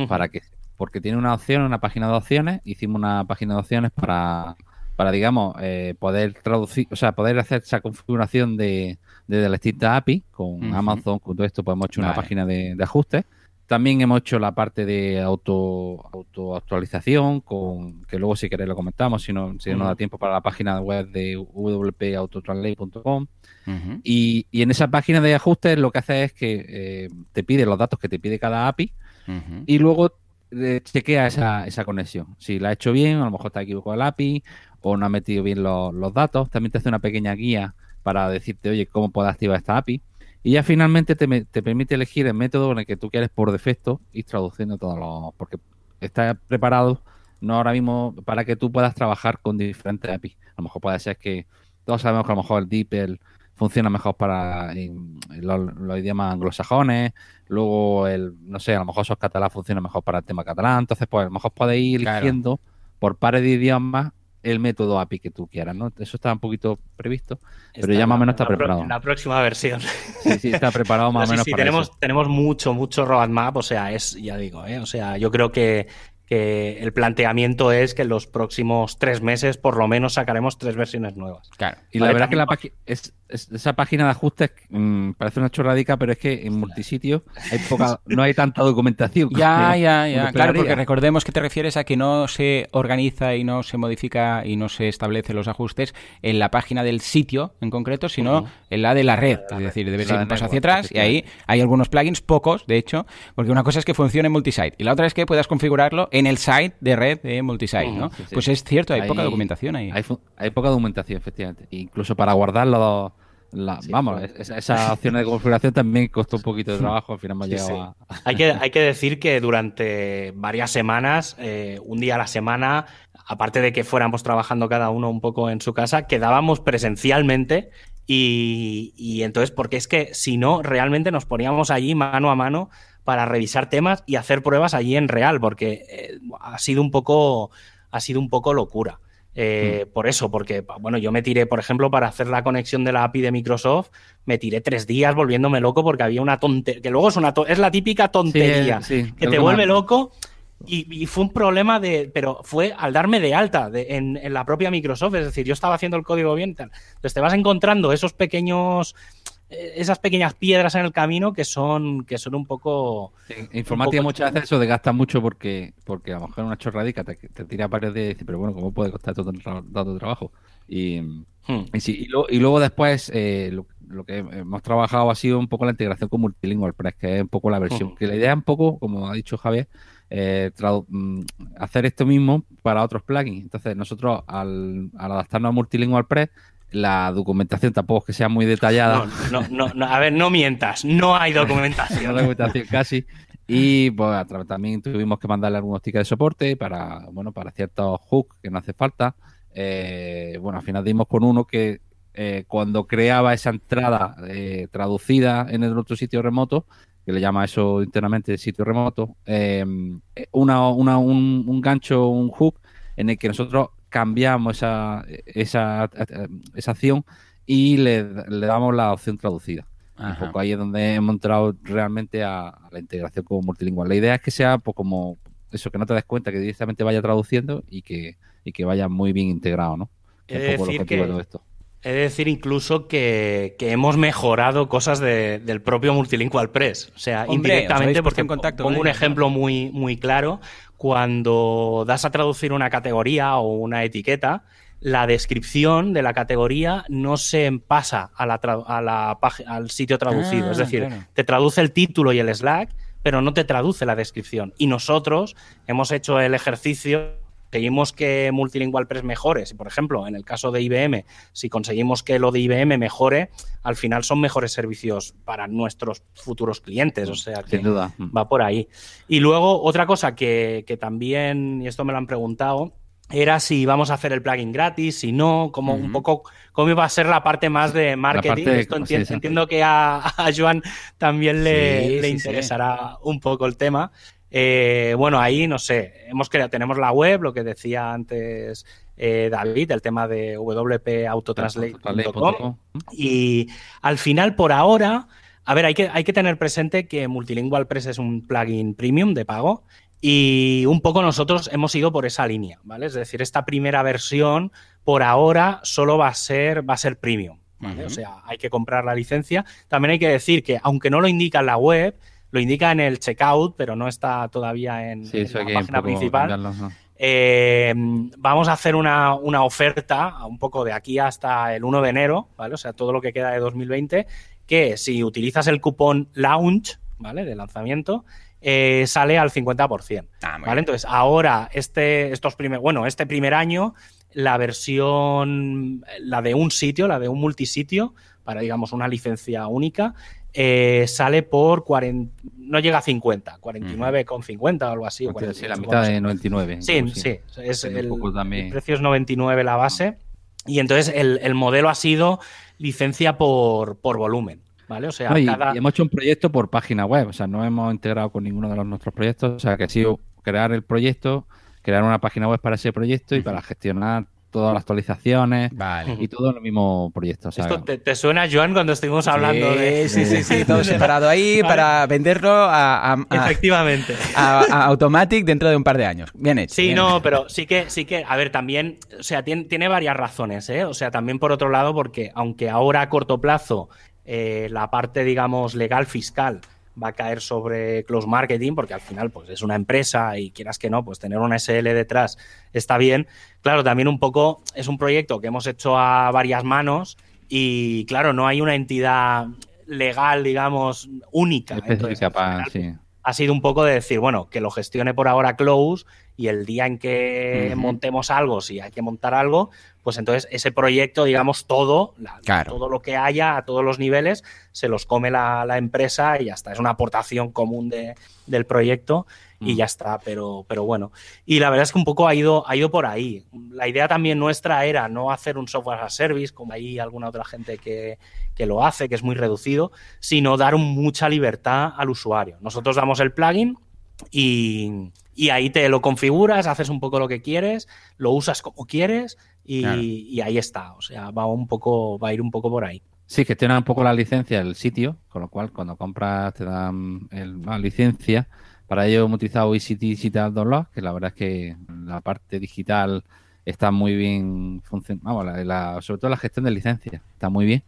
para que Porque tiene una opción, una página de opciones. Hicimos una página de opciones para, para digamos, eh, poder traducir, o sea, poder hacer esa configuración de, de, la distintas API con Amazon, con todo esto, podemos hecho una página de, de ajustes también hemos hecho la parte de auto, auto actualización, con, que luego si queréis lo comentamos, si no, si no da tiempo para la página web de wpautotranslate.com. y, y, en esa página de ajustes lo que hace es que eh, te pide los datos que te pide cada API y luego eh, chequea esa, esa conexión. Si la ha hecho bien, a lo mejor está equivocado el API o no ha metido bien los, los datos. También te hace una pequeña guía para decirte, oye, cómo puedo activar esta API. Y ya finalmente te, te, permite elegir el método en el que tú quieres por defecto ir traduciendo todos los. Porque está preparado, no ahora mismo, para que tú puedas trabajar con diferentes APIs. A lo mejor puede ser que todos sabemos que a lo mejor el DeepL funciona mejor para los, idiomas anglosajones, luego el, no sé, a lo mejor esos catalán funciona mejor para el tema catalán, entonces pues a lo mejor puedes ir eligiendo por pares de idiomas el método API que tú quieras, ¿no? Eso está un poquito previsto, pero ya más o menos está preparado. la próxima versión. Sí, sí, está preparado más o menos sí, tenemos, tenemos mucho, mucho roadmap, o sea, es, ya digo, ¿eh? o sea, yo creo que, que el planteamiento es que en los próximos tres meses por lo menos sacaremos tres versiones nuevas. Claro, y la verdad que la página es, esa página de ajustes mm, parece una chorradica, pero es que en multisitio hay poca, no hay tanta documentación. Ya, ya, ya. Claro, porque recordemos que te refieres a que no se organiza y no se modifica y no se establece los ajustes en la página del sitio en concreto, sino en la de la red. Es decir, debes ir un paso hacia atrás y ahí hay algunos plugins, pocos, de hecho, porque una cosa es que funcione en multisite y la otra es que puedas configurarlo en el site de red de multisite, ¿no? Pues es cierto, hay, poca documentación ahí. Hay, poca documentación, efectivamente. Incluso para guardarlo vamos, esa opción de configuración también costó un poquito de trabajo, al final me llegado Hay que, hay que decir que durante varias semanas, eh, un día a la semana, aparte de que fuéramos trabajando cada uno un poco en su casa, quedábamos presencialmente y, y entonces, porque es que si no, realmente nos poníamos allí mano a mano para revisar temas y hacer pruebas allí en real, porque eh, ha sido un poco, ha sido un poco locura. Eh, mm. Por eso, porque, bueno, yo me tiré, por ejemplo, para hacer la conexión de la API de Microsoft, me tiré tres días volviéndome loco porque había una tontería, que luego es, una es la típica tontería que te vuelve loco. Y, fue un problema de, pero fue al darme de alta en, la propia Microsoft, es decir, yo estaba haciendo el código bien, entonces te vas encontrando esos pequeños esas pequeñas piedras en el camino que son, que son un poco. informática muchas veces eso desgasta mucho porque, porque a lo mejor una chorradica te, te tira a pared de decir, pero bueno, ¿cómo puede costar todo tanto trabajo? Y, hmm. y, luego después eh, lo, que hemos trabajado ha sido un poco la integración con Multilingual Press, que es un poco la versión. Hmm. Que la idea es un poco, como ha dicho Javier, eh, mm, hacer esto mismo para otros plugins. Entonces, nosotros al, al adaptarnos a Multilingual Press la documentación tampoco es que sea muy detallada. No, no, no, a ver, no mientas, no hay documentación. no documentación casi. Y pues también tuvimos que mandarle algunos tickets de soporte para, bueno, para ciertos hooks que no hace falta. Eh, bueno, al final dimos con uno que eh, cuando creaba esa entrada eh, traducida en el otro sitio remoto, que le llama eso internamente sitio remoto, una, una, un, un gancho, un hook en el que nosotros cambiamos esa, esa, esa acción y le, damos la opción traducida. Un poco ahí es donde hemos entrado realmente a, la integración como multilingüe. La idea es que sea pues, como eso, que no te des cuenta, que directamente vaya traduciendo y que, y que vaya muy bien integrado, ¿no? Que es decir que, de esto. He de decir incluso que, hemos mejorado cosas del propio Multilingual Press. O sea, indirectamente, porque pongo un ejemplo muy, muy claro cuando das a traducir una categoría o una etiqueta, la descripción de la categoría no se pasa a la, al sitio traducido. es ah, decir, te traduce el título y el Slack, pero no te traduce la descripción. Y nosotros hemos hecho el ejercicio conseguimos que Multilingual Press mejore, si por ejemplo en el caso de IBM, si conseguimos que lo de IBM mejore, al final son mejores servicios para nuestros futuros clientes, o sea que duda. va por ahí. Y luego otra cosa que, también, y esto me lo han preguntado, era si vamos a hacer el plugin gratis, si no, como un poco cómo iba a ser la parte más de marketing. Esto entiendo, que a, Joan también le, le interesará un poco el tema. Eh, bueno, ahí no sé, hemos creado, tenemos la web, lo que decía antes eh, David, el tema de wpautotranslate.com. Y al final, por ahora, a ver, hay que, hay que tener presente que Multilingual Press es un plugin premium de pago y un poco nosotros hemos ido por esa línea, ¿vale? Es decir, esta primera versión por ahora solo va a ser, va a ser premium, O sea, hay que comprar la licencia. También hay que decir que, aunque no lo indica en la web, lo indica en el checkout, pero no está todavía en, la página principal. Eh, vamos a hacer una, oferta un poco de aquí hasta el 1 de enero, ¿vale? O sea, todo lo que queda de 2020, que si utilizas el cupón launch, ¿vale? De lanzamiento, eh, sale al 50%. Ah, ¿vale? Entonces, ahora, este, estos primer, bueno, este primer año, la versión, la de un sitio, la de un multisitio, para, digamos, una licencia única, eh, sale por 40, no llega a 50, 49,50 o algo así. sí, la mitad de 99. Sí, sí, es el, precio es 99 la base. Y entonces el, modelo ha sido licencia por, volumen. ¿Vale? O sea, hemos hecho un proyecto por página web, o sea, no hemos integrado con ninguno de los nuestros proyectos, o sea, que ha sido crear el proyecto, crear una página web para ese proyecto y para gestionar todas las actualizaciones Vale. y todo en el mismo proyecto. Esto te, te suena, Joan, cuando estuvimos hablando sí, de. Sí, sí, sí, todo separado ahí Vale. para venderlo a, a- a- Efectivamente. a- a Automatic dentro de un par de años. Bien hecho. Sí, bien no, hecho. pero sí que, sí que, a ver, también, o sea, tiene, tiene varias razones, ¿eh? O sea, también por otro lado, porque aunque ahora a corto plazo eh, la parte, digamos, legal fiscal va a caer sobre Close Marketing, porque al final, pues es una empresa y quieras que no, pues tener una SL detrás está bien. Claro, también un poco es un proyecto que hemos hecho a varias manos y, claro, no hay una entidad legal, digamos, única. Entonces, para- final, sí. ha sido un poco de decir, bueno, que lo gestione por ahora Close y el día en que montemos algo, si hay que montar algo, pues entonces ese proyecto, digamos, todo, la- Claro. todo lo que haya a todos los niveles, se los come la, la empresa y ya está. Es una aportación común de- del proyecto y Mm. ya está, pero, pero bueno. Y la verdad es que un poco ha ido, ha ido por ahí. La idea también nuestra era no hacer un software as a service, como hay alguna otra gente que, que lo hace, que es muy reducido, sino dar mucha libertad al usuario. Nosotros damos el plugin y, y ahí te lo configuras, haces un poco lo que quieres, lo usas como quieres y, Claro. y ahí está. O sea, va un poco, va a ir un poco por ahí. Sí, gestiona un poco la licencia del sitio, con lo cual cuando compras te dan el- la licencia. Para ello hemos utilizado ECT Digital Download, que la verdad es que la parte digital está muy bien funcionando, sobre todo la gestión de licencias está muy bien.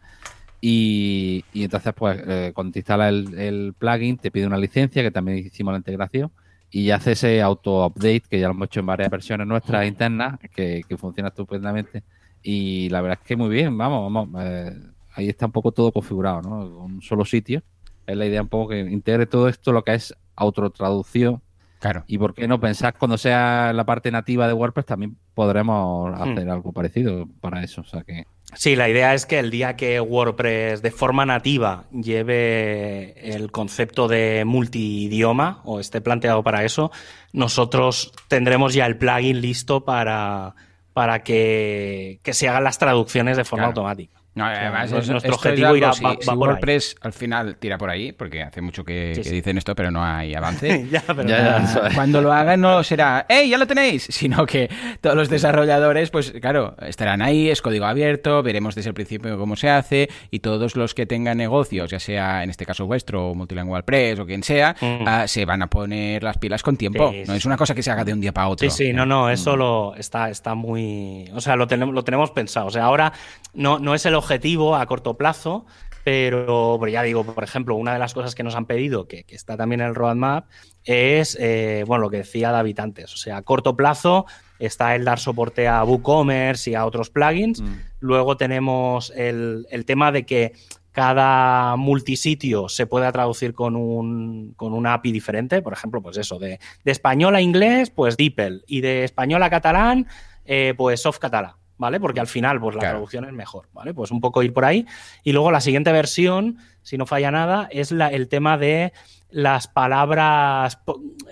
Y, y entonces, pues, eh, cuando te instala el, el plugin, te pide una licencia, que también hicimos la integración, y hace ese auto-update, que ya lo hemos hecho en varias versiones nuestras internas, que, que funciona estupendamente. Y la verdad es que muy bien, vamos, vamos. eh, ahí está un poco todo configurado, ¿no? Un solo sitio. Es la idea un poco que integre todo esto, lo que es autotraducción. Claro. Y por qué no pensar cuando sea la parte nativa de WordPress también podremos hacer algo parecido para eso. O sea que Sí, la idea es que el día que WordPress de forma nativa lleve el concepto de multidioma o esté planteado para eso, nosotros tendremos ya el plugin listo para, para que, que se hagan las traducciones de forma Claro. automática. No, además, eso- nuestro es objetivo irá- si, va- si va por ahí. WordPress al final tira por ahí, porque hace mucho que, Sí, que sí. dicen esto, pero no hay avance. Ya, pero Ya, ya, eso es. Cuando lo hagan no será, ¡hey, ya lo tenéis! Sino que todos los desarrolladores, pues claro, estarán ahí, es código abierto, veremos desde el principio cómo se hace y todos los que tengan negocios, ya sea en este caso vuestro o Multilingual Press o quien sea, Mm. ah, se van a poner las pilas con tiempo. Sí, no es una cosa que se haga de un día para otro. Sí, sí, no, no, eso lo está, está muy. O sea, lo tenemos, lo tenemos pensado. O sea, ahora no, no es el objetivo a corto plazo, pero, pero ya digo, por ejemplo, una de las cosas que nos han pedido, que, que está también en el roadmap, es eh, bueno, lo que decía David antes. O sea, a corto plazo está el dar soporte a WooCommerce y a otros plugins. Mm. Luego tenemos el, el tema de que cada multisitio se pueda traducir con, un, con una API diferente. Por ejemplo, pues eso, de, de español a inglés, pues DeepL. Y de español a catalán, eh, pues Soft Catalá. ¿Vale? Porque al final, pues la Claro. traducción es mejor, ¿vale? Pues un poco ir por ahí. Y luego la siguiente versión, si no falla nada, es la- el tema de las palabras,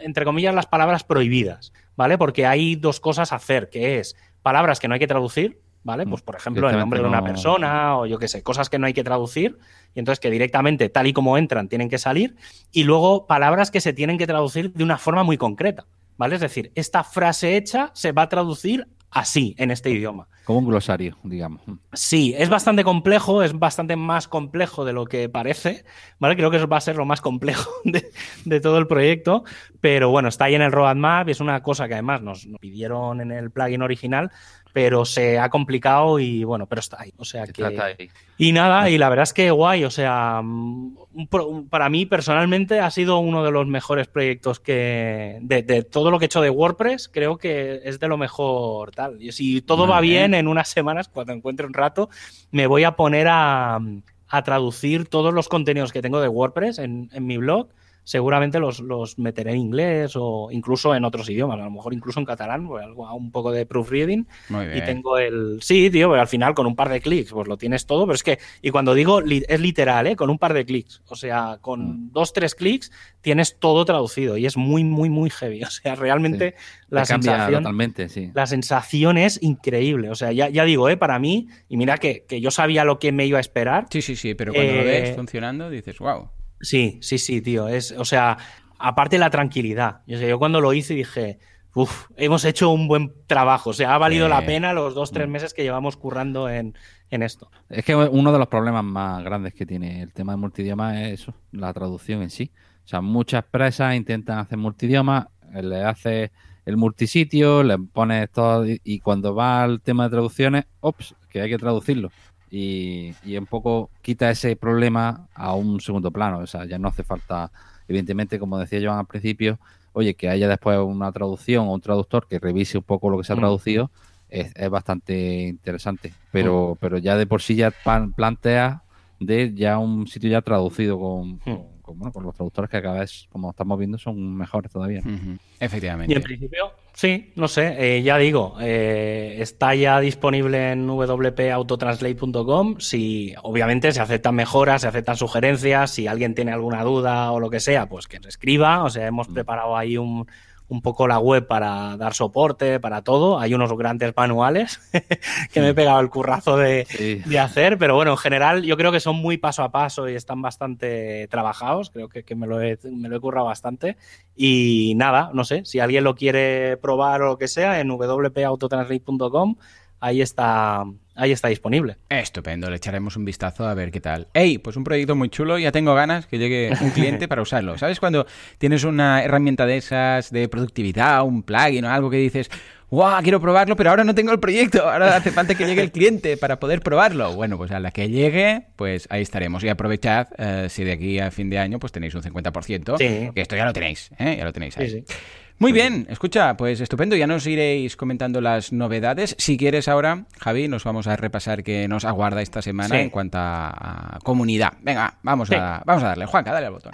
entre comillas, las palabras prohibidas, ¿vale? Porque hay dos cosas a hacer, que es palabras que no hay que traducir, ¿vale? Pues por ejemplo, el nombre de una persona o yo qué sé, cosas que no hay que traducir y entonces que directamente, tal y como entran, tienen que salir. Y luego palabras que se tienen que traducir de una forma muy concreta, ¿vale? Es decir, esta frase hecha se va a traducir así en este idioma. Como un glosario, digamos. Sí, es bastante complejo, es bastante más complejo de lo que parece, ¿vale? Creo que eso va a ser lo más complejo de, de todo el proyecto, pero bueno, está ahí en el roadmap y es una cosa que además nos, nos pidieron en el plugin original, pero se ha complicado y bueno, pero está ahí. O sea Se que... trata ahí. Y nada, y la verdad es que guay, o sea, mm, un pro- un- para mí personalmente ha sido uno de los mejores proyectos que, de, de todo lo que he hecho de WordPress, creo que es de lo mejor tal. Y si todo va bien. bien, en unas semanas, cuando encuentre un rato, me voy a poner a, a traducir todos los contenidos que tengo de WordPress en, en mi blog. Seguramente los, los meteré en inglés o incluso en otros idiomas, a lo mejor incluso en catalán, porque algo, un poco de proofreading Muy bien. y tengo el. Sí, tío, pero al final con un par de clics, pues lo tienes todo. Pero es que, y cuando digo, li- es literal, ¿eh? Con un par de clics. O sea, con dos, tres clics tienes todo traducido y es muy, muy, muy heavy. O sea, realmente la sensación. totalmente, sí. La sensación es increíble. O sea, ya, ya digo, ¿eh? Para mí, y mira que, que yo sabía lo que me iba a esperar. Sí, sí, sí, pero cuando lo Eh, ves funcionando dices, wow. Sí, sí, sí, tío. Es, o sea, aparte la tranquilidad. Yo, sé, yo cuando lo hice dije, uf, hemos hecho un buen trabajo. O sea, ha valido la pena los dos, Mm. tres meses que llevamos currando en, en esto. Es que uno de los problemas más grandes que tiene el tema de multidioma es eso, la traducción en sí. O sea, muchas empresas intentan hacer multidioma, le haces el multisitio, le pones todo y, y cuando va al tema de traducciones, ops, que hay que traducirlo. Y, y un poco quita ese problema a un segundo plano. O sea, ya no hace falta, evidentemente, como decía Joan al principio, oye, que haya después una traducción o un traductor que revise un poco lo que se ha Mm. traducido, es, es bastante interesante. Pero, pero ya de por sí ya pan- plantea de ya un sitio ya traducido con, con, con, bueno, con los traductores que cada vez, como estamos viendo, son mejores todavía. ¿no? Ujú, Y Efectivamente. en principio, sí, no sé, eh, ya digo, eh, está ya disponible en wpautotranslate.com. Si obviamente se aceptan mejoras, se aceptan sugerencias, si alguien tiene alguna duda o lo que sea, pues que nos escriba. O sea, hemos preparado ahí un, un poco la web para dar soporte, para todo. Hay unos grandes manuales que me he pegado el currazo de, Sí. de hacer, pero bueno, en general yo creo que son muy paso a paso y están bastante trabajados, creo que, que me, lo he, me lo he currado bastante. Y nada, no sé, si alguien lo quiere probar o lo que sea, en wpautotranslate.com, ahí está, ahí está disponible. Estupendo, le echaremos un vistazo a ver qué tal. Ey, pues un proyecto muy chulo, ya tengo ganas que llegue un cliente para usarlo. ¿Sabes cuando tienes una herramienta de esas de productividad, un plugin o algo que dices, ¡guau! Quiero probarlo, pero ahora no tengo el proyecto, ahora hace falta que llegue el cliente para poder probarlo. Bueno, pues a la que llegue, pues ahí estaremos. Y aprovechad, eh, si de aquí a fin de año pues tenéis un 50%, Sí. que esto ya lo tenéis, ¿eh? Ya lo tenéis ahí. Sí, sí. Muy bien, escucha, pues estupendo, ya nos iréis comentando las novedades. Si quieres ahora, Javi, nos vamos a repasar qué nos aguarda esta semana Sí. en cuanto a, comunidad. Venga, vamos, Sí. a, vamos a darle. Juanca, dale al botón.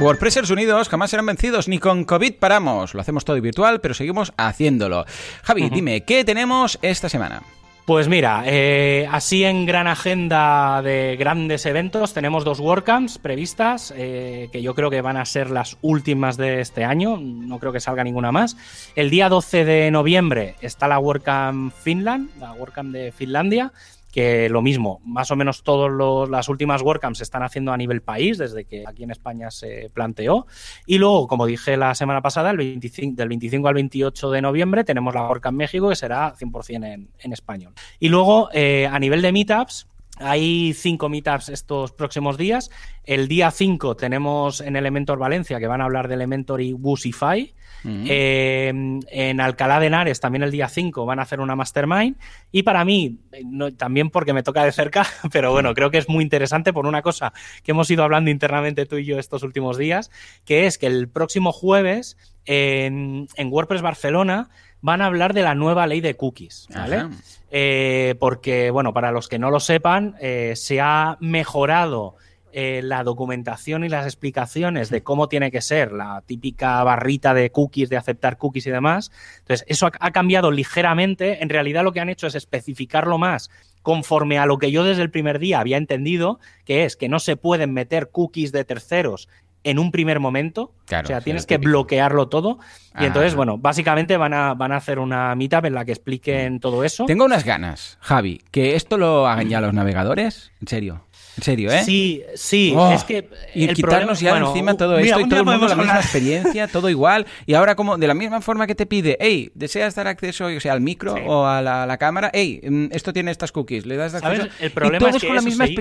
WordPressers unidos jamás serán vencidos, ni con COVID paramos. Lo hacemos todo virtual, pero seguimos haciéndolo. Javi, dime, ¿qué tenemos esta semana? Pues mira, eh, así en gran agenda de grandes eventos tenemos dos WordCamps previstas, eh, que yo creo que van a ser las últimas de este año, no creo que salga ninguna más. El día 12 de noviembre está la WordCamp Finland, la WordCamp de Finlandia, que lo mismo, más o menos todas las últimas WordCamps se están haciendo a nivel país, desde que aquí en España se planteó. Y luego, como dije la semana pasada, el 25, del 25 al 28 de noviembre tenemos la WordCamp México, que será 100% en, en español. Y luego, eh, a nivel de meetups, hay cinco meetups estos próximos días. El día 5 tenemos en Elementor Valencia, que van a hablar de Elementor y Woosify. Mm. Eh, en Alcalá de Henares, también el día 5, van a hacer una mastermind. Y para mí, no- también porque me toca de cerca, pero bueno, creo que es muy interesante por una cosa que hemos ido hablando internamente tú y yo estos últimos días, que es que el próximo jueves en, en WordPress Barcelona van a hablar de la nueva ley de cookies, ¿vale? Eh, porque, bueno, para los que no lo sepan, eh, se ha mejorado eh, la documentación y las explicaciones de cómo tiene que ser la típica barrita de cookies, de aceptar cookies y demás. Entonces, eso ha, ha cambiado ligeramente. En realidad, lo que han hecho es especificarlo más conforme a lo que yo desde el primer día había entendido, que es que no se pueden meter cookies de terceros en un primer momento. Claro, o sea, tienes que bloquearlo todo. Y Ah. entonces, bueno, básicamente van a, van a hacer una meetup en la que expliquen todo eso. Tengo unas ganas, Javi, que esto lo hagan ya los navegadores. En serio. En serio, ¿eh? Sí, sí, Oh, es que. y el quitarnos problema- ya bueno, encima todo mira, esto y todo el mundo la misma experiencia, todo igual. Y ahora como de la misma forma que te pide, hey, ¿deseas dar acceso yo sea, al micro Sí. o a la, la cámara? Hey, mm, esto tiene estas cookies, le das ¿Sabes? acceso. El y problema todos es que con la misma hizo.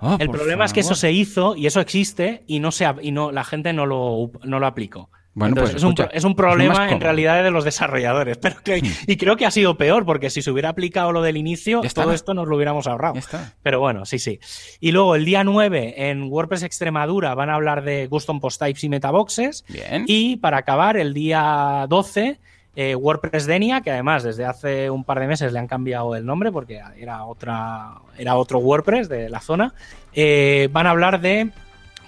Oh, El problema es que eso se hizo y eso existe y no se y no la gente no lo, no lo aplicó. Bueno, Entonces, pues, es, un, escucha, es un problema en realidad de los desarrolladores. Pero que- y creo que ha sido peor, porque si se hubiera aplicado lo del inicio, está. todo esto nos lo hubiéramos ahorrado. Pero bueno, sí, sí. Y luego el día 9 en WordPress Extremadura van a hablar de custom post types y metaboxes. Bien. Y para acabar, el día 12, eh, WordPress Denia, que además desde hace un par de meses le han cambiado el nombre porque era, otra, era otro WordPress de la zona, eh, van a hablar de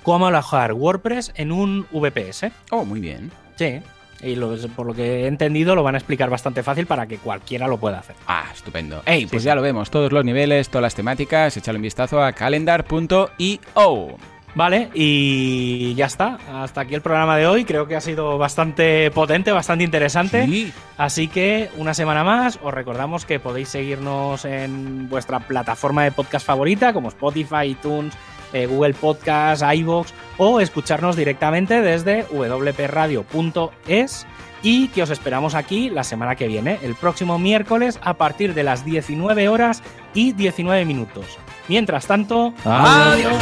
cómo alojar WordPress en un VPS. Oh, muy bien. Sí. Y lo- por lo que he entendido lo van a explicar bastante fácil para que cualquiera lo pueda hacer. Ah, estupendo. Ey, pues Sí, ya sí. lo vemos, todos los niveles, todas las temáticas, échale un vistazo a calendar.io. Vale, y ya está. Hasta aquí el programa de hoy. Creo que ha sido bastante potente, bastante interesante. Así que una semana más, os recordamos que podéis seguirnos en vuestra plataforma de podcast favorita, como Spotify, iTunes, eh, Google Podcast, iVoox, o escucharnos directamente desde wpradio.es. Y que os esperamos aquí la semana que viene, el próximo miércoles a partir de las 19 horas y 19 minutos. Mientras tanto, adiós.